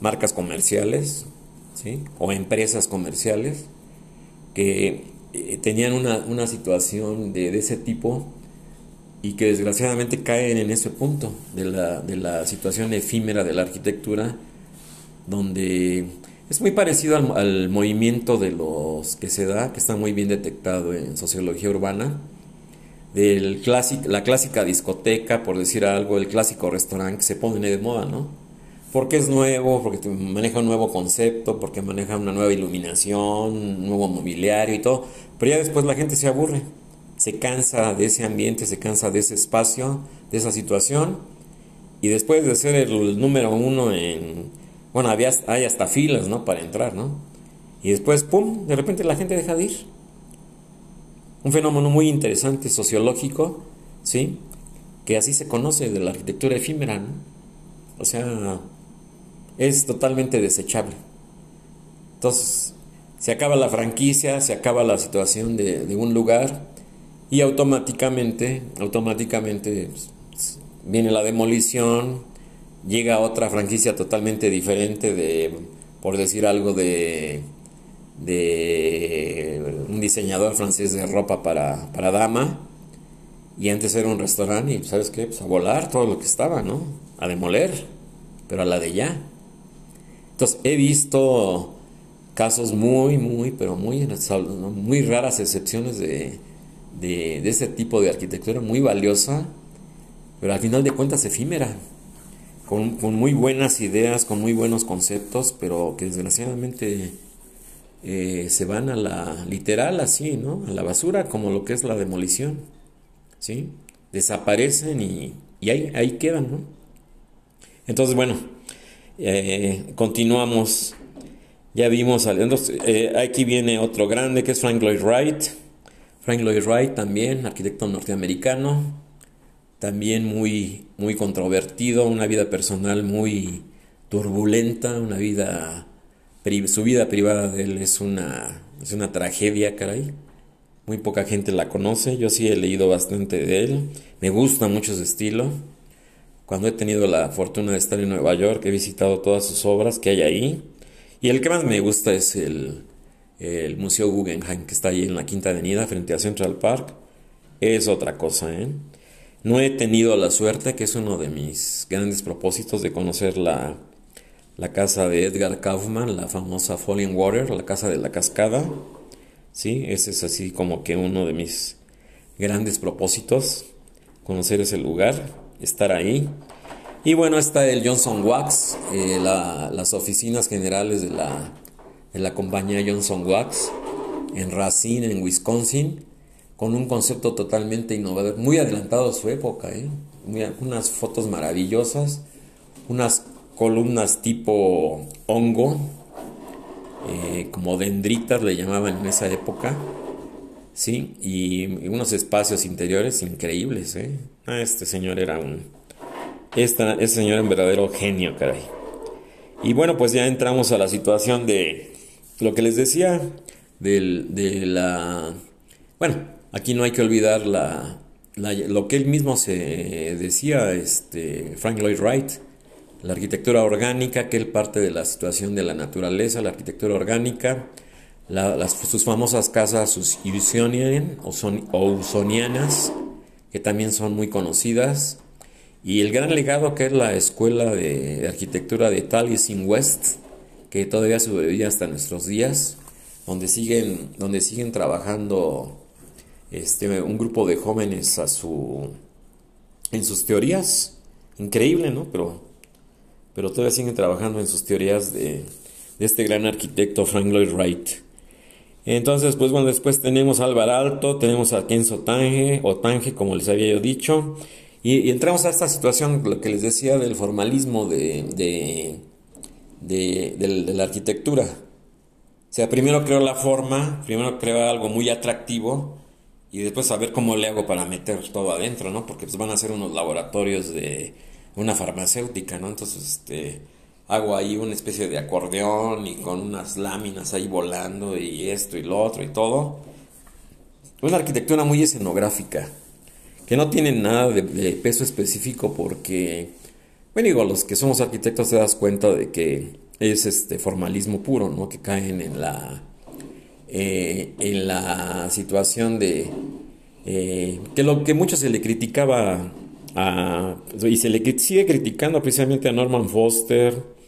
marcas comerciales ¿sí? o empresas comerciales que eh, tenían una, una situación de, ese tipo y que desgraciadamente caen en ese punto de la, de la situación efímera de la arquitectura, donde es muy parecido al, al, movimiento de los que se da, que está muy bien detectado en sociología urbana, del clásico, la clásica discoteca, por decir algo, el clásico restaurante que se pone de moda, ¿no? Porque es nuevo, porque maneja un nuevo concepto, porque maneja una nueva iluminación, un nuevo mobiliario y todo, pero ya después la gente se aburre, se cansa de ese ambiente, se cansa de ese espacio, de esa situación, y después de ser el, número uno en, bueno, había, hay hasta filas, ¿no? Para entrar, ¿no? Y después, ¡pum!, de repente la gente deja de ir. Un fenómeno muy interesante, sociológico, ¿sí? Que así se conoce de la arquitectura efímera, ¿no? O sea, es totalmente desechable. Entonces, se acaba la franquicia, se acaba la situación de, un lugar y automáticamente, automáticamente pues, viene la demolición, llega otra franquicia totalmente diferente de, por decir algo, de, de un diseñador francés de ropa para, para dama. Y antes era un restaurante y, ¿sabes qué? Pues a volar todo lo que estaba, ¿no? A demoler, pero a la de ya. Entonces he visto casos muy, muy, pero muy, muy raras excepciones de, de, ese tipo de arquitectura muy valiosa, pero al final de cuentas efímera, con, con muy buenas ideas, con muy buenos conceptos, pero que desgraciadamente eh, se van a la literal así, ¿no? A la basura, como lo que es la demolición, ¿sí? Desaparecen y, y ahí, ahí quedan, ¿no? Entonces, bueno, eh, continuamos. Ya vimos, eh, aquí viene otro grande que es Frank Lloyd Wright. Frank Lloyd Wright también, arquitecto norteamericano, también muy, muy controvertido, una vida personal muy turbulenta, una vida su vida privada de él es una, es una tragedia, caray. Muy poca gente la conoce, yo sí he leído bastante de él, me gusta mucho su estilo. Cuando he tenido la fortuna de estar en Nueva York, he visitado todas sus obras que hay ahí. Y el que más me gusta es el, el Museo Guggenheim, que está ahí en la Quinta Avenida, frente a Central Park. Es otra cosa, ¿eh? No he tenido la suerte, que es uno de mis grandes propósitos, de conocer la, la casa de Edgar Kaufman, la famosa Falling Water, la casa de la cascada. Sí, ese es así como que uno de mis grandes propósitos, conocer ese lugar, estar ahí. Y bueno, está el Johnson Wax, eh, las oficinas generales de la, de la compañía Johnson Wax en Racine, en Wisconsin, con un concepto totalmente innovador, muy adelantado a su época, ¿eh? unas fotos maravillosas, unas columnas tipo hongo, eh, como dendritas le llamaban en esa época, ¿sí? Y, unos espacios interiores increíbles, ¿eh? Ah, este señor era un... Señor verdadero genio, caray. Y bueno, pues ya entramos a la situación de lo que les decía, del, de la... Bueno, aquí no hay que olvidar la, lo que él mismo se decía, este, Frank Lloyd Wright, la arquitectura orgánica, que él parte de la situación de la naturaleza, la arquitectura orgánica, las, sus famosas casas usonian o, son, usonianas, que también son muy conocidas, y el gran legado que es la escuela de, arquitectura de Taliesin West, que todavía sobrevive hasta nuestros días, donde siguen, donde siguen trabajando este, un grupo de jóvenes a su, en sus teorías. Increíble, ¿no? Pero pero todavía siguen trabajando en sus teorías de, este gran arquitecto Frank Lloyd Wright. Entonces, pues bueno, después tenemos a Álvaro Alto, tenemos a Kenzo Tange, o Tange, como les había yo dicho, y, entramos a esta situación, lo que les decía del formalismo de, de, de, la arquitectura. O sea, primero creo la forma, primero creo algo muy atractivo, y después a ver cómo le hago para meter todo adentro, ¿no? Porque pues van a ser unos laboratorios de una farmacéutica, ¿no? Entonces, este, hago ahí una especie de acordeón y con unas láminas ahí volando y esto y lo otro y todo. Una arquitectura muy escenográfica, que no tiene nada de, peso específico porque, bueno, digo, los que somos arquitectos te das cuenta de que es este formalismo puro, ¿no? Que caen en la, eh, en la situación de eh, que lo que mucho se le criticaba y se le sigue criticando precisamente a Norman Foster,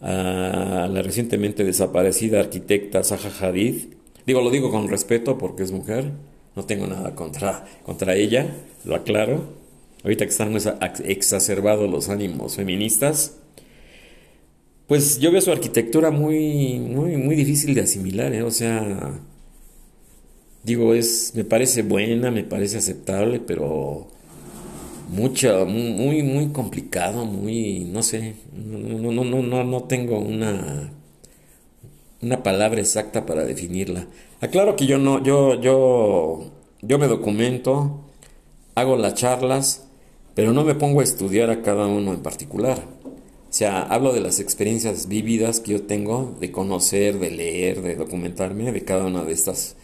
a la recientemente desaparecida arquitecta Zaha Hadid. Digo, lo digo con respeto porque es mujer, no tengo nada contra, contra ella, lo aclaro. Ahorita que están exacerbados los ánimos feministas, pues yo veo su arquitectura muy, muy, muy difícil de asimilar, ¿eh? o sea, digo, es, me parece buena, me parece aceptable, pero mucho, muy, muy complicado, muy, no sé, no, no, no, no, no tengo una, una palabra exacta para definirla. Aclaro que yo no, yo, yo, yo me documento, hago las charlas, pero no me pongo a estudiar a cada uno en particular. O sea, hablo de las experiencias vividas que yo tengo de conocer, de leer, de documentarme de cada una de estas,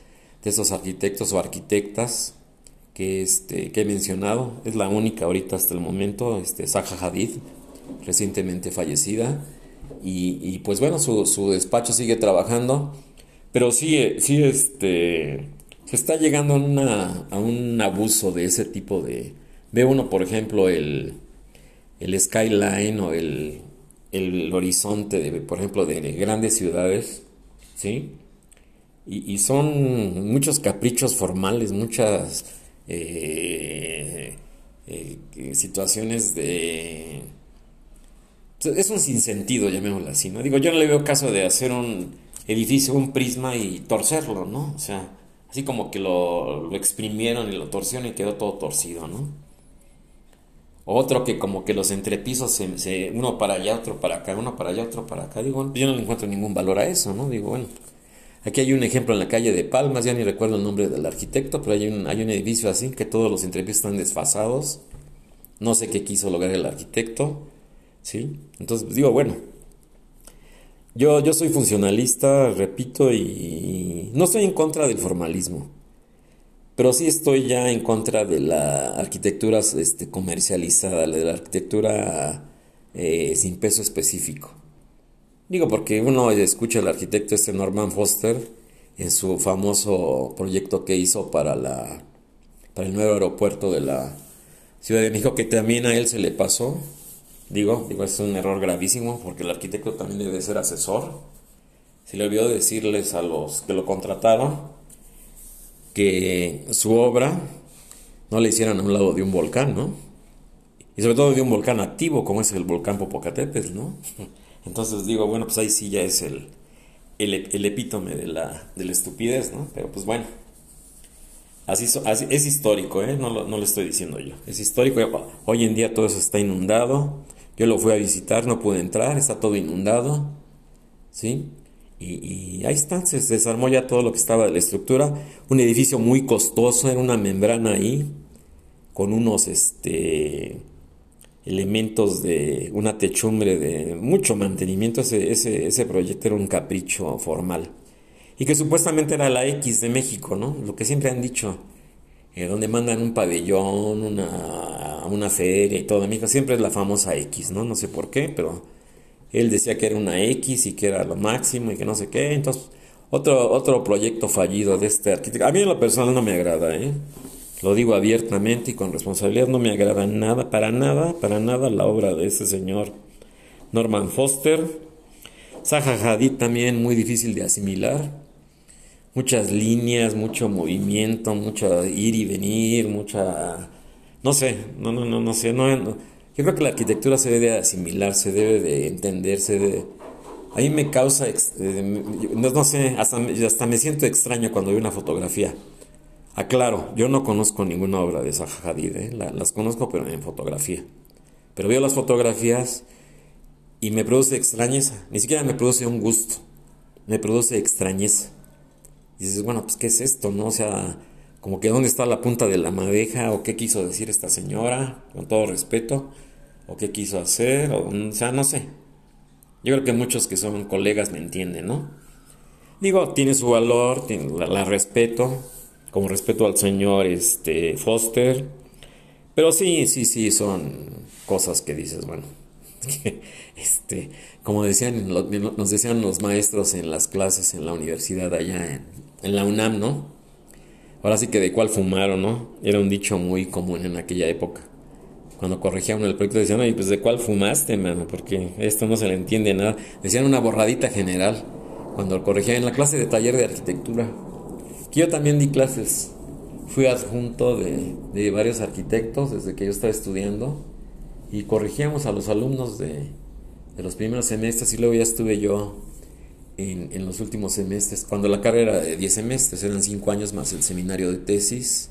de estos arquitectos o arquitectas que, este, que he mencionado. Es la única ahorita hasta el momento, este, Zaha Hadid, recientemente fallecida. Y, pues bueno, su, despacho sigue trabajando, pero sí, sí este, se está llegando a, una, a un abuso de ese tipo de... Ve uno, por ejemplo, el, el skyline o el, el horizonte, de, por ejemplo, de grandes ciudades ¿sí? Y, son muchos caprichos formales, muchas eh, eh, situaciones de... Es un sinsentido, llamémoslo así, ¿no? Digo, yo no le veo caso de hacer un edificio, un prisma y torcerlo, ¿no? O sea, así como que lo, lo exprimieron y lo torcieron y quedó todo torcido, ¿no? Otro que como que los entrepisos, se, uno para allá, otro para acá, uno para allá, otro para acá. Digo, yo no le encuentro ningún valor a eso, ¿no? Digo, bueno, aquí hay un ejemplo en la calle de Palmas, ya ni recuerdo el nombre del arquitecto, pero hay un, hay un edificio así que todos los entrepisos están desfasados. No sé qué quiso lograr el arquitecto, ¿sí? Entonces, digo, bueno, yo, yo soy funcionalista, repito, y no estoy en contra del formalismo. Pero sí estoy ya en contra de la arquitectura este, comercializada, de la arquitectura eh, sin peso específico. Digo porque uno escucha al arquitecto este Norman Foster en su famoso proyecto que hizo para, la, para el nuevo aeropuerto de la Ciudad de México, que también a él se le pasó. Digo, digo, es un error gravísimo porque el arquitecto también debe ser asesor. Se le olvidó decirles a los que lo contrataron que su obra no la hicieran a un lado de un volcán, ¿no? Y sobre todo de un volcán activo como es el volcán Popocatépetl, ¿no? Entonces digo, bueno, pues ahí sí ya es el, el, epítome de la, de la estupidez, ¿no? Pero pues bueno, así, es histórico, ¿eh? No lo, no lo estoy diciendo yo. Es histórico. Hoy en día todo eso está inundado. Yo lo fui a visitar, no pude entrar, está todo inundado, ¿sí? Y, ahí está, se desarmó ya todo lo que estaba de la estructura. Un edificio muy costoso, era una membrana ahí, con unos este, elementos de una techumbre de mucho mantenimiento. Ese, ese, ese proyecto era un capricho formal. Y que supuestamente era la X de México, ¿no? Lo que siempre han dicho, eh, donde mandan un pabellón, una, una feria y todo. México siempre es la famosa X, ¿no? No sé por qué, pero él decía que era una X y que era lo máximo y que no sé qué. Entonces, otro, otro proyecto fallido de este arquitecto. A mí en lo personal no me agrada, ¿eh? Lo digo abiertamente y con responsabilidad, no me agrada nada, para nada, para nada la obra de ese señor Norman Foster. Zaha Hadid también muy difícil de asimilar. Muchas líneas, mucho movimiento, mucho ir y venir, mucha... No sé, no, no, no, no sé, no yo creo que la arquitectura se debe de asimilar, se debe de entender, se debe... Me causa, eh, no, sé, hasta, hasta me siento extraño cuando veo una fotografía. Aclaro, yo no conozco ninguna obra de Zaha Hadid, ¿eh? las conozco pero en fotografía. Pero veo las fotografías y me produce extrañeza, ni siquiera me produce un gusto, me produce extrañeza. Y dices, bueno, pues ¿qué es esto? ¿No? O sea, como que dónde está la punta de la madeja o qué quiso decir esta señora, con todo respeto, o qué quiso hacer, o, sea, no sé. Yo creo que muchos que son colegas me entienden, ¿no? Digo, tiene su valor, la, respeto, como respeto al señor este, Foster, pero sí, sí, sí, son cosas que dices, bueno, [LAUGHS] este, como decían, nos decían los maestros en las clases en la universidad allá en la UNAM, ¿no? Ahora sí que de cuál fumaron, ¿no? Era un dicho muy común en aquella época. Cuando corregía uno el proyecto decían, oye, pues de cuál fumaste, mano, porque esto no se le entiende nada. Decían una borradita general cuando corregía en la clase de taller de arquitectura. Yo también di clases. Fui adjunto de, varios arquitectos desde que yo estaba estudiando y corregíamos a los alumnos de, de los primeros semestres y luego ya estuve yo en, los últimos semestres, cuando la carrera era de 10 semestres, eran 5 años más el seminario de tesis.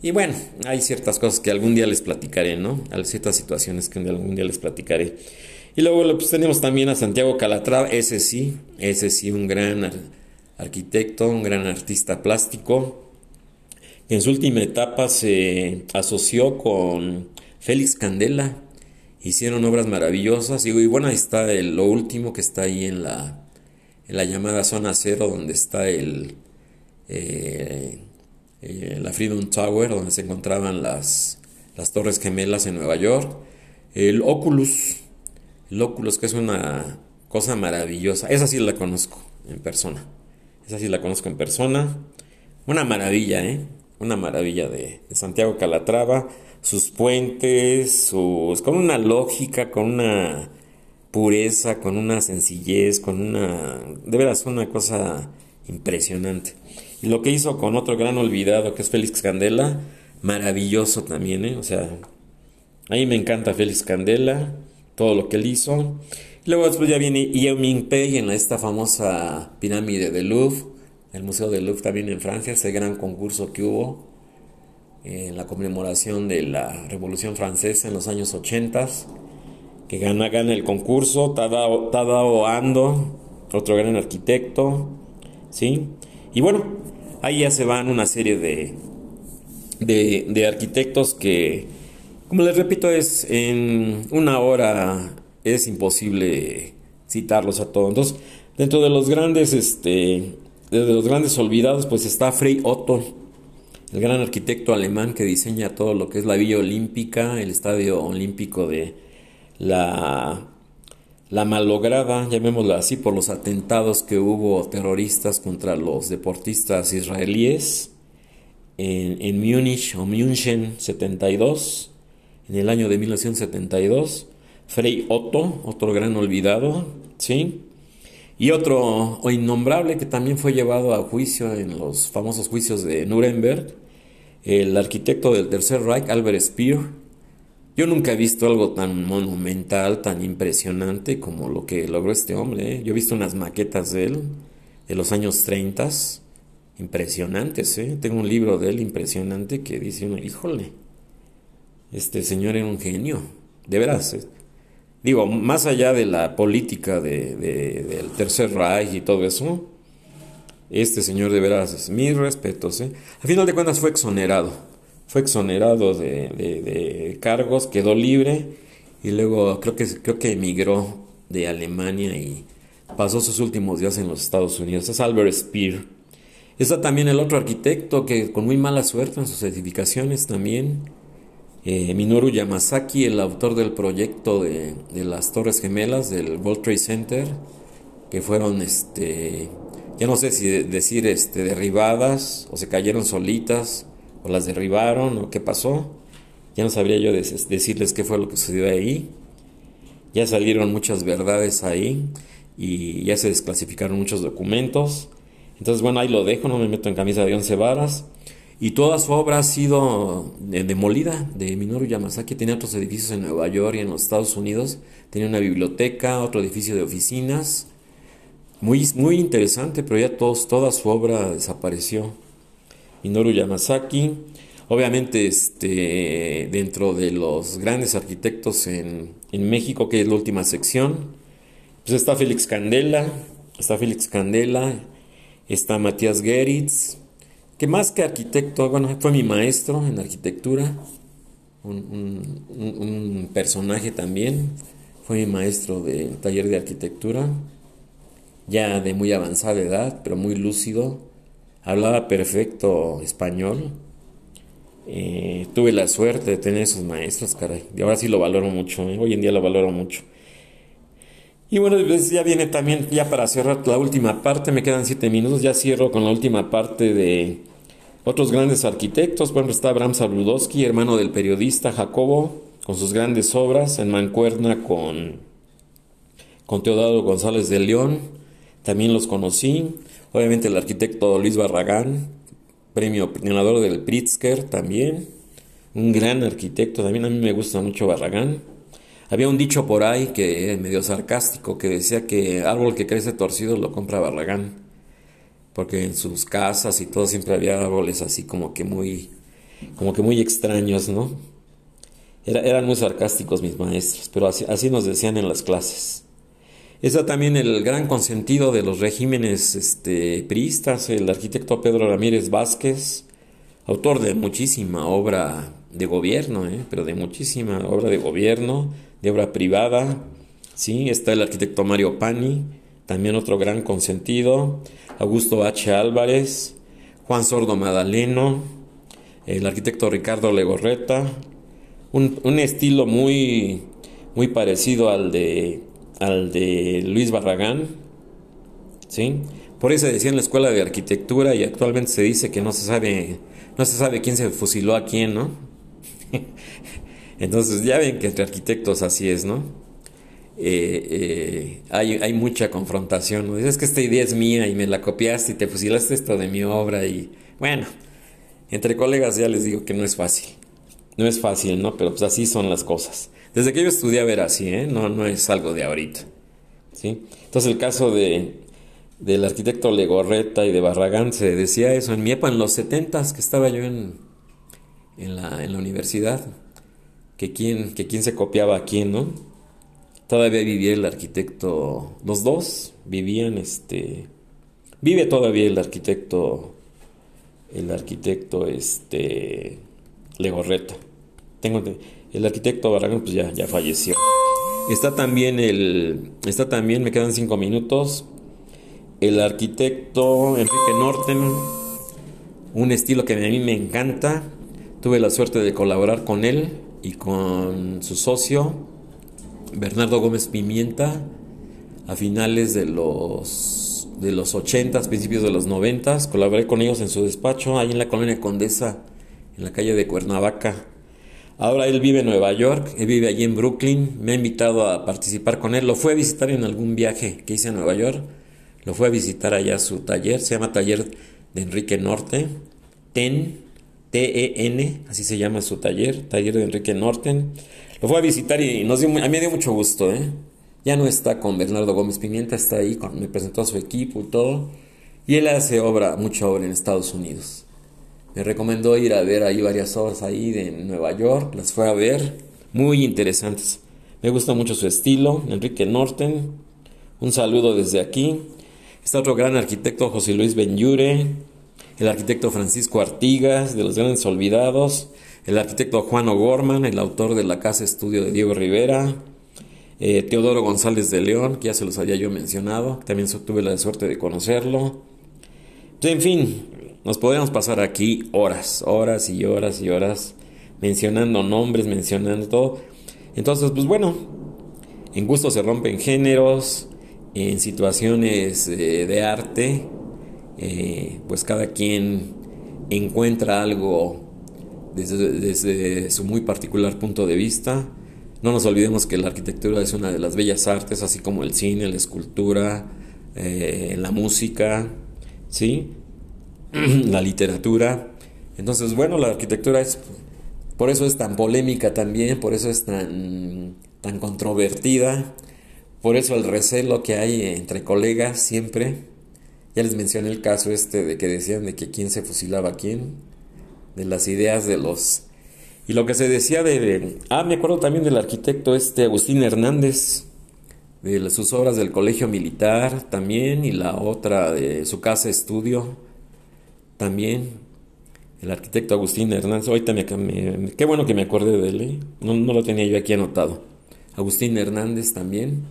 Y bueno, hay ciertas cosas que algún día les platicaré, ¿no? Hay ciertas situaciones que algún día les platicaré. Y luego pues, tenemos también a Santiago Calatrava, ese sí, ese sí, un gran arquitecto, un gran artista plástico. En su última etapa se asoció con Félix Candela, hicieron obras maravillosas. Y, bueno, ahí está lo último que está ahí en la, en la llamada zona cero donde está el, eh, eh, la Freedom Tower, donde se encontraban las, las Torres Gemelas en Nueva York, el Oculus, el Oculus que es una cosa maravillosa, esa sí la conozco en persona, esa sí la conozco en persona, una maravilla, ¿eh? Una maravilla de, Santiago Calatrava, sus puentes, sus, con una lógica, con una pureza, con una sencillez, con una... De veras, una cosa impresionante. Y lo que hizo con otro gran olvidado, que es Félix Candela, maravilloso también, ¿eh? O sea, a mí me encanta Félix Candela, todo lo que él hizo. Luego después ya viene Yeo Ming Pei en esta famosa pirámide de Louvre, el Museo de Louvre también en Francia, ese gran concurso que hubo en la conmemoración de la Revolución Francesa en los años 80 que gana, gana el concurso, Tadao, Tadao Ando, otro gran arquitecto, ¿sí? Y bueno, ahí ya se van una serie de, de, arquitectos que, como les repito, es en una hora es imposible citarlos a todos. Entonces, dentro de los grandes, este, de los grandes olvidados, pues está Frei Otto, el gran arquitecto alemán que diseña todo lo que es la Villa Olímpica, el Estadio Olímpico de la, la malograda, llamémosla así, por los atentados que hubo terroristas contra los deportistas israelíes en, en Múnich o München 72, en el año de 1972. Frei Otto, otro gran olvidado, ¿sí? Y otro o innombrable que también fue llevado a juicio en los famosos juicios de Nuremberg, el arquitecto del Tercer Reich, Albert Speer, yo nunca he visto algo tan monumental, tan impresionante como lo que logró este hombre. ¿eh? Yo he visto unas maquetas de él de los años 30, impresionantes. ¿eh? Tengo un libro de él impresionante que dice híjole, este señor era un genio, de veras. ¿eh? Digo, más allá de la política de, del Tercer Reich y todo eso, este señor de veras, mis respetos. ¿eh? A final de cuentas fue exonerado fue exonerado de, cargos, quedó libre y luego creo que, creo que emigró de Alemania y pasó sus últimos días en los Estados Unidos. Es Albert Speer. Está también el otro arquitecto que con muy mala suerte en sus edificaciones también. Eh, Minoru Yamasaki, el autor del proyecto de, de, las Torres Gemelas del World Trade Center, que fueron, este, ya no sé si decir, este, derribadas o se cayeron solitas o las derribaron o qué pasó. Ya no sabría yo decirles qué fue lo que sucedió ahí. Ya salieron muchas verdades ahí y ya se desclasificaron muchos documentos. Entonces, bueno, ahí lo dejo, no me meto en camisa de once varas. Y toda su obra ha sido demolida de Minoru Yamasaki. Tenía otros edificios en Nueva York y en los Estados Unidos. Tenía una biblioteca, otro edificio de oficinas. Muy, muy interesante, pero ya todos, toda su obra desapareció. Minoru Yamasaki. Obviamente, este, dentro de los grandes arquitectos en, México, que es la última sección, pues está Félix Candela, está Félix Candela, está Matías Geritz, que más que arquitecto, bueno, fue mi maestro en arquitectura, un, personaje también, fue mi maestro de taller de arquitectura, ya de muy avanzada edad, pero muy lúcido hablaba perfecto español. Eh, tuve la suerte de tener esos maestros, caray. Y ahora sí lo valoro mucho, ¿eh? hoy en día lo valoro mucho. Y bueno, pues ya viene también, ya para cerrar la última parte, me quedan siete minutos, ya cierro con la última parte de otros grandes arquitectos. Bueno, está Abraham Sabludowski, hermano del periodista Jacobo, con sus grandes obras, en mancuerna con, con Teodoro González de León, también los conocí. Obviamente el arquitecto Luis Barragán, premio ganador del Pritzker también, un gran arquitecto, también a mí me gusta mucho Barragán. Había un dicho por ahí que era medio sarcástico que decía que árbol que crece torcido lo compra Barragán, porque en sus casas y todo siempre había árboles así como que muy, como que muy extraños, ¿no? eran muy sarcásticos mis maestros, pero así, así nos decían en las clases. Está también el gran consentido de los regímenes este, priistas, el arquitecto Pedro Ramírez Vázquez, autor de muchísima obra de gobierno, ¿eh? pero de muchísima obra de gobierno, de obra privada. ¿sí? Está el arquitecto Mario Pani, también otro gran consentido, Augusto H. Álvarez, Juan Sordo Madaleno, el arquitecto Ricardo Legorreta, un, un estilo muy, muy parecido al de al de Luis Barragán, ¿sí? Por eso decía en la escuela de arquitectura y actualmente se dice que no se sabe, no se sabe quién se fusiló a quién, ¿no? [LAUGHS] Entonces ya ven que entre arquitectos así es, ¿no? eh, hay, hay, mucha confrontación. ¿no? Dices que esta idea es mía y me la copiaste y te fusilaste esto de mi obra y bueno, entre colegas ya les digo que no es fácil. No es fácil, ¿no? Pero pues así son las cosas. Desde que yo estudié ver así, ¿eh? No, no es algo de ahorita. ¿Sí? Entonces el caso de, del arquitecto Legorreta y de Barragán se decía eso en mi época, en los setentas que estaba yo en, en, la, en la universidad, que quién, que quién se copiaba a quién, ¿no? Todavía vivía el arquitecto, los dos vivían, este, vive todavía el arquitecto, el arquitecto, este, Legorreta. Tengo el arquitecto Barragán pues ya, ya falleció. Está también el, está también, me quedan cinco minutos, el arquitecto Enrique Norten, un estilo que a mí me encanta. Tuve la suerte de colaborar con él y con su socio, Bernardo Gómez Pimienta, a finales de los, de los 80, principios de los 90. Colaboré con ellos en su despacho, ahí en la colonia Condesa, en la calle de Cuernavaca. Ahora él vive en Nueva York, él vive allí en Brooklyn, me ha invitado a participar con él, lo fue a visitar en algún viaje que hice a Nueva York, lo fue a visitar allá a su taller, se llama Taller de Enrique Norte, TEN, T-E-N, así se llama su taller, Taller de Enrique Norten. Lo fue a visitar y nos dio, a mí me dio mucho gusto, ¿eh? Ya no está con Bernardo Gómez Pimienta, está ahí, con, me presentó a su equipo y todo. Y él hace obra, mucha obra en Estados Unidos. Me recomendó ir a ver ahí varias obras ahí de Nueva York, las fue a ver, muy interesantes. Me gusta mucho su estilo, Enrique Norten. Un saludo desde aquí. Está otro gran arquitecto, José Luis Benyure, el arquitecto Francisco Artigas, de los grandes olvidados, el arquitecto Juan O'Gorman, el autor de la Casa Estudio de Diego Rivera, eh, Teodoro González de León, que ya se los había yo mencionado, también tuve la suerte de conocerlo. En fin, nos podemos pasar aquí horas, horas y horas y horas mencionando nombres, mencionando todo. Entonces, pues bueno, en gusto se rompen géneros, en situaciones eh, de arte, eh, pues cada quien encuentra algo desde, desde, su muy particular punto de vista. No nos olvidemos que la arquitectura es una de las bellas artes, así como el cine, la escultura, eh, la música, ¿sí? [CLEARS THROAT] la literatura. Entonces, bueno, la arquitectura es, por eso es tan polémica también, por eso es tan, tan controvertida, por eso el recelo que hay entre colegas siempre. Ya les mencioné el caso este de que decían de que quién se fusilaba a quién, de las ideas de los... Y lo que se decía de... Ah, me acuerdo también del arquitecto este Agustín Hernández, de sus obras del Colegio Militar también, y la otra de su casa estudio, también el arquitecto Agustín Hernández, ahorita me, qué bueno que me acordé de él, ¿eh? no, lo tenía yo aquí anotado. Agustín Hernández también.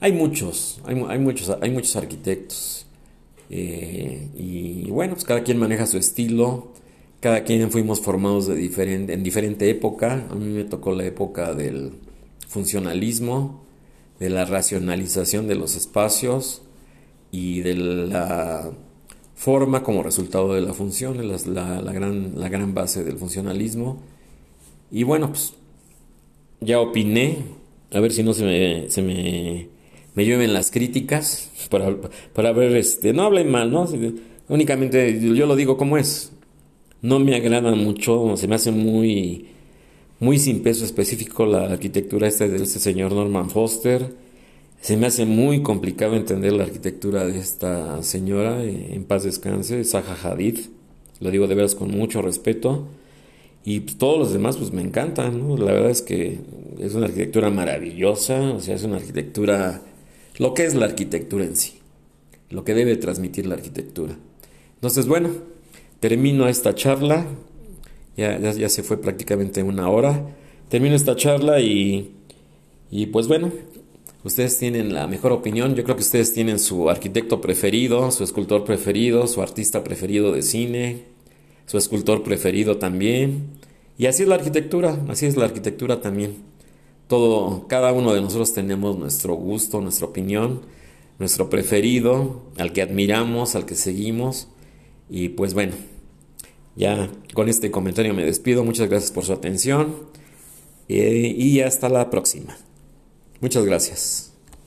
Hay muchos, hay, muchos, hay muchos arquitectos. Eh, y bueno, pues cada quien maneja su estilo, cada quien fuimos formados en diferente época. A mí me tocó la época del funcionalismo, de la racionalización de los espacios y de la forma como resultado de la función, es la, gran, la gran base del funcionalismo. Y bueno, pues ya opiné, a ver si no se se me, me llueven las críticas para, para ver, este, no hablen mal, ¿no? Únicamente yo lo digo como es. No me agrada mucho, se me hace muy, muy sin peso específico la arquitectura esta de este señor Norman Foster se me hace muy complicado entender la arquitectura de esta señora, eh, en paz descanse, Zaha Hadid. Lo digo de veras con mucho respeto. Y todos los demás pues me encantan, La verdad es que es una arquitectura maravillosa, o sea, es una arquitectura, lo que es la arquitectura en sí, lo que debe transmitir la arquitectura. Entonces, bueno, termino esta charla, ya, ya, se fue prácticamente una hora, termino esta charla y, y pues bueno, Ustedes tienen la mejor opinión. Yo creo que ustedes tienen su arquitecto preferido, su escultor preferido, su artista preferido de cine, su escultor preferido también. Y así es la arquitectura, así es la arquitectura también. Todo, cada uno de nosotros tenemos nuestro gusto, nuestra opinión, nuestro preferido, al que admiramos, al que seguimos. Y pues bueno, ya con este comentario me despido. Muchas gracias por su atención eh, y hasta la próxima. Muchas gracias.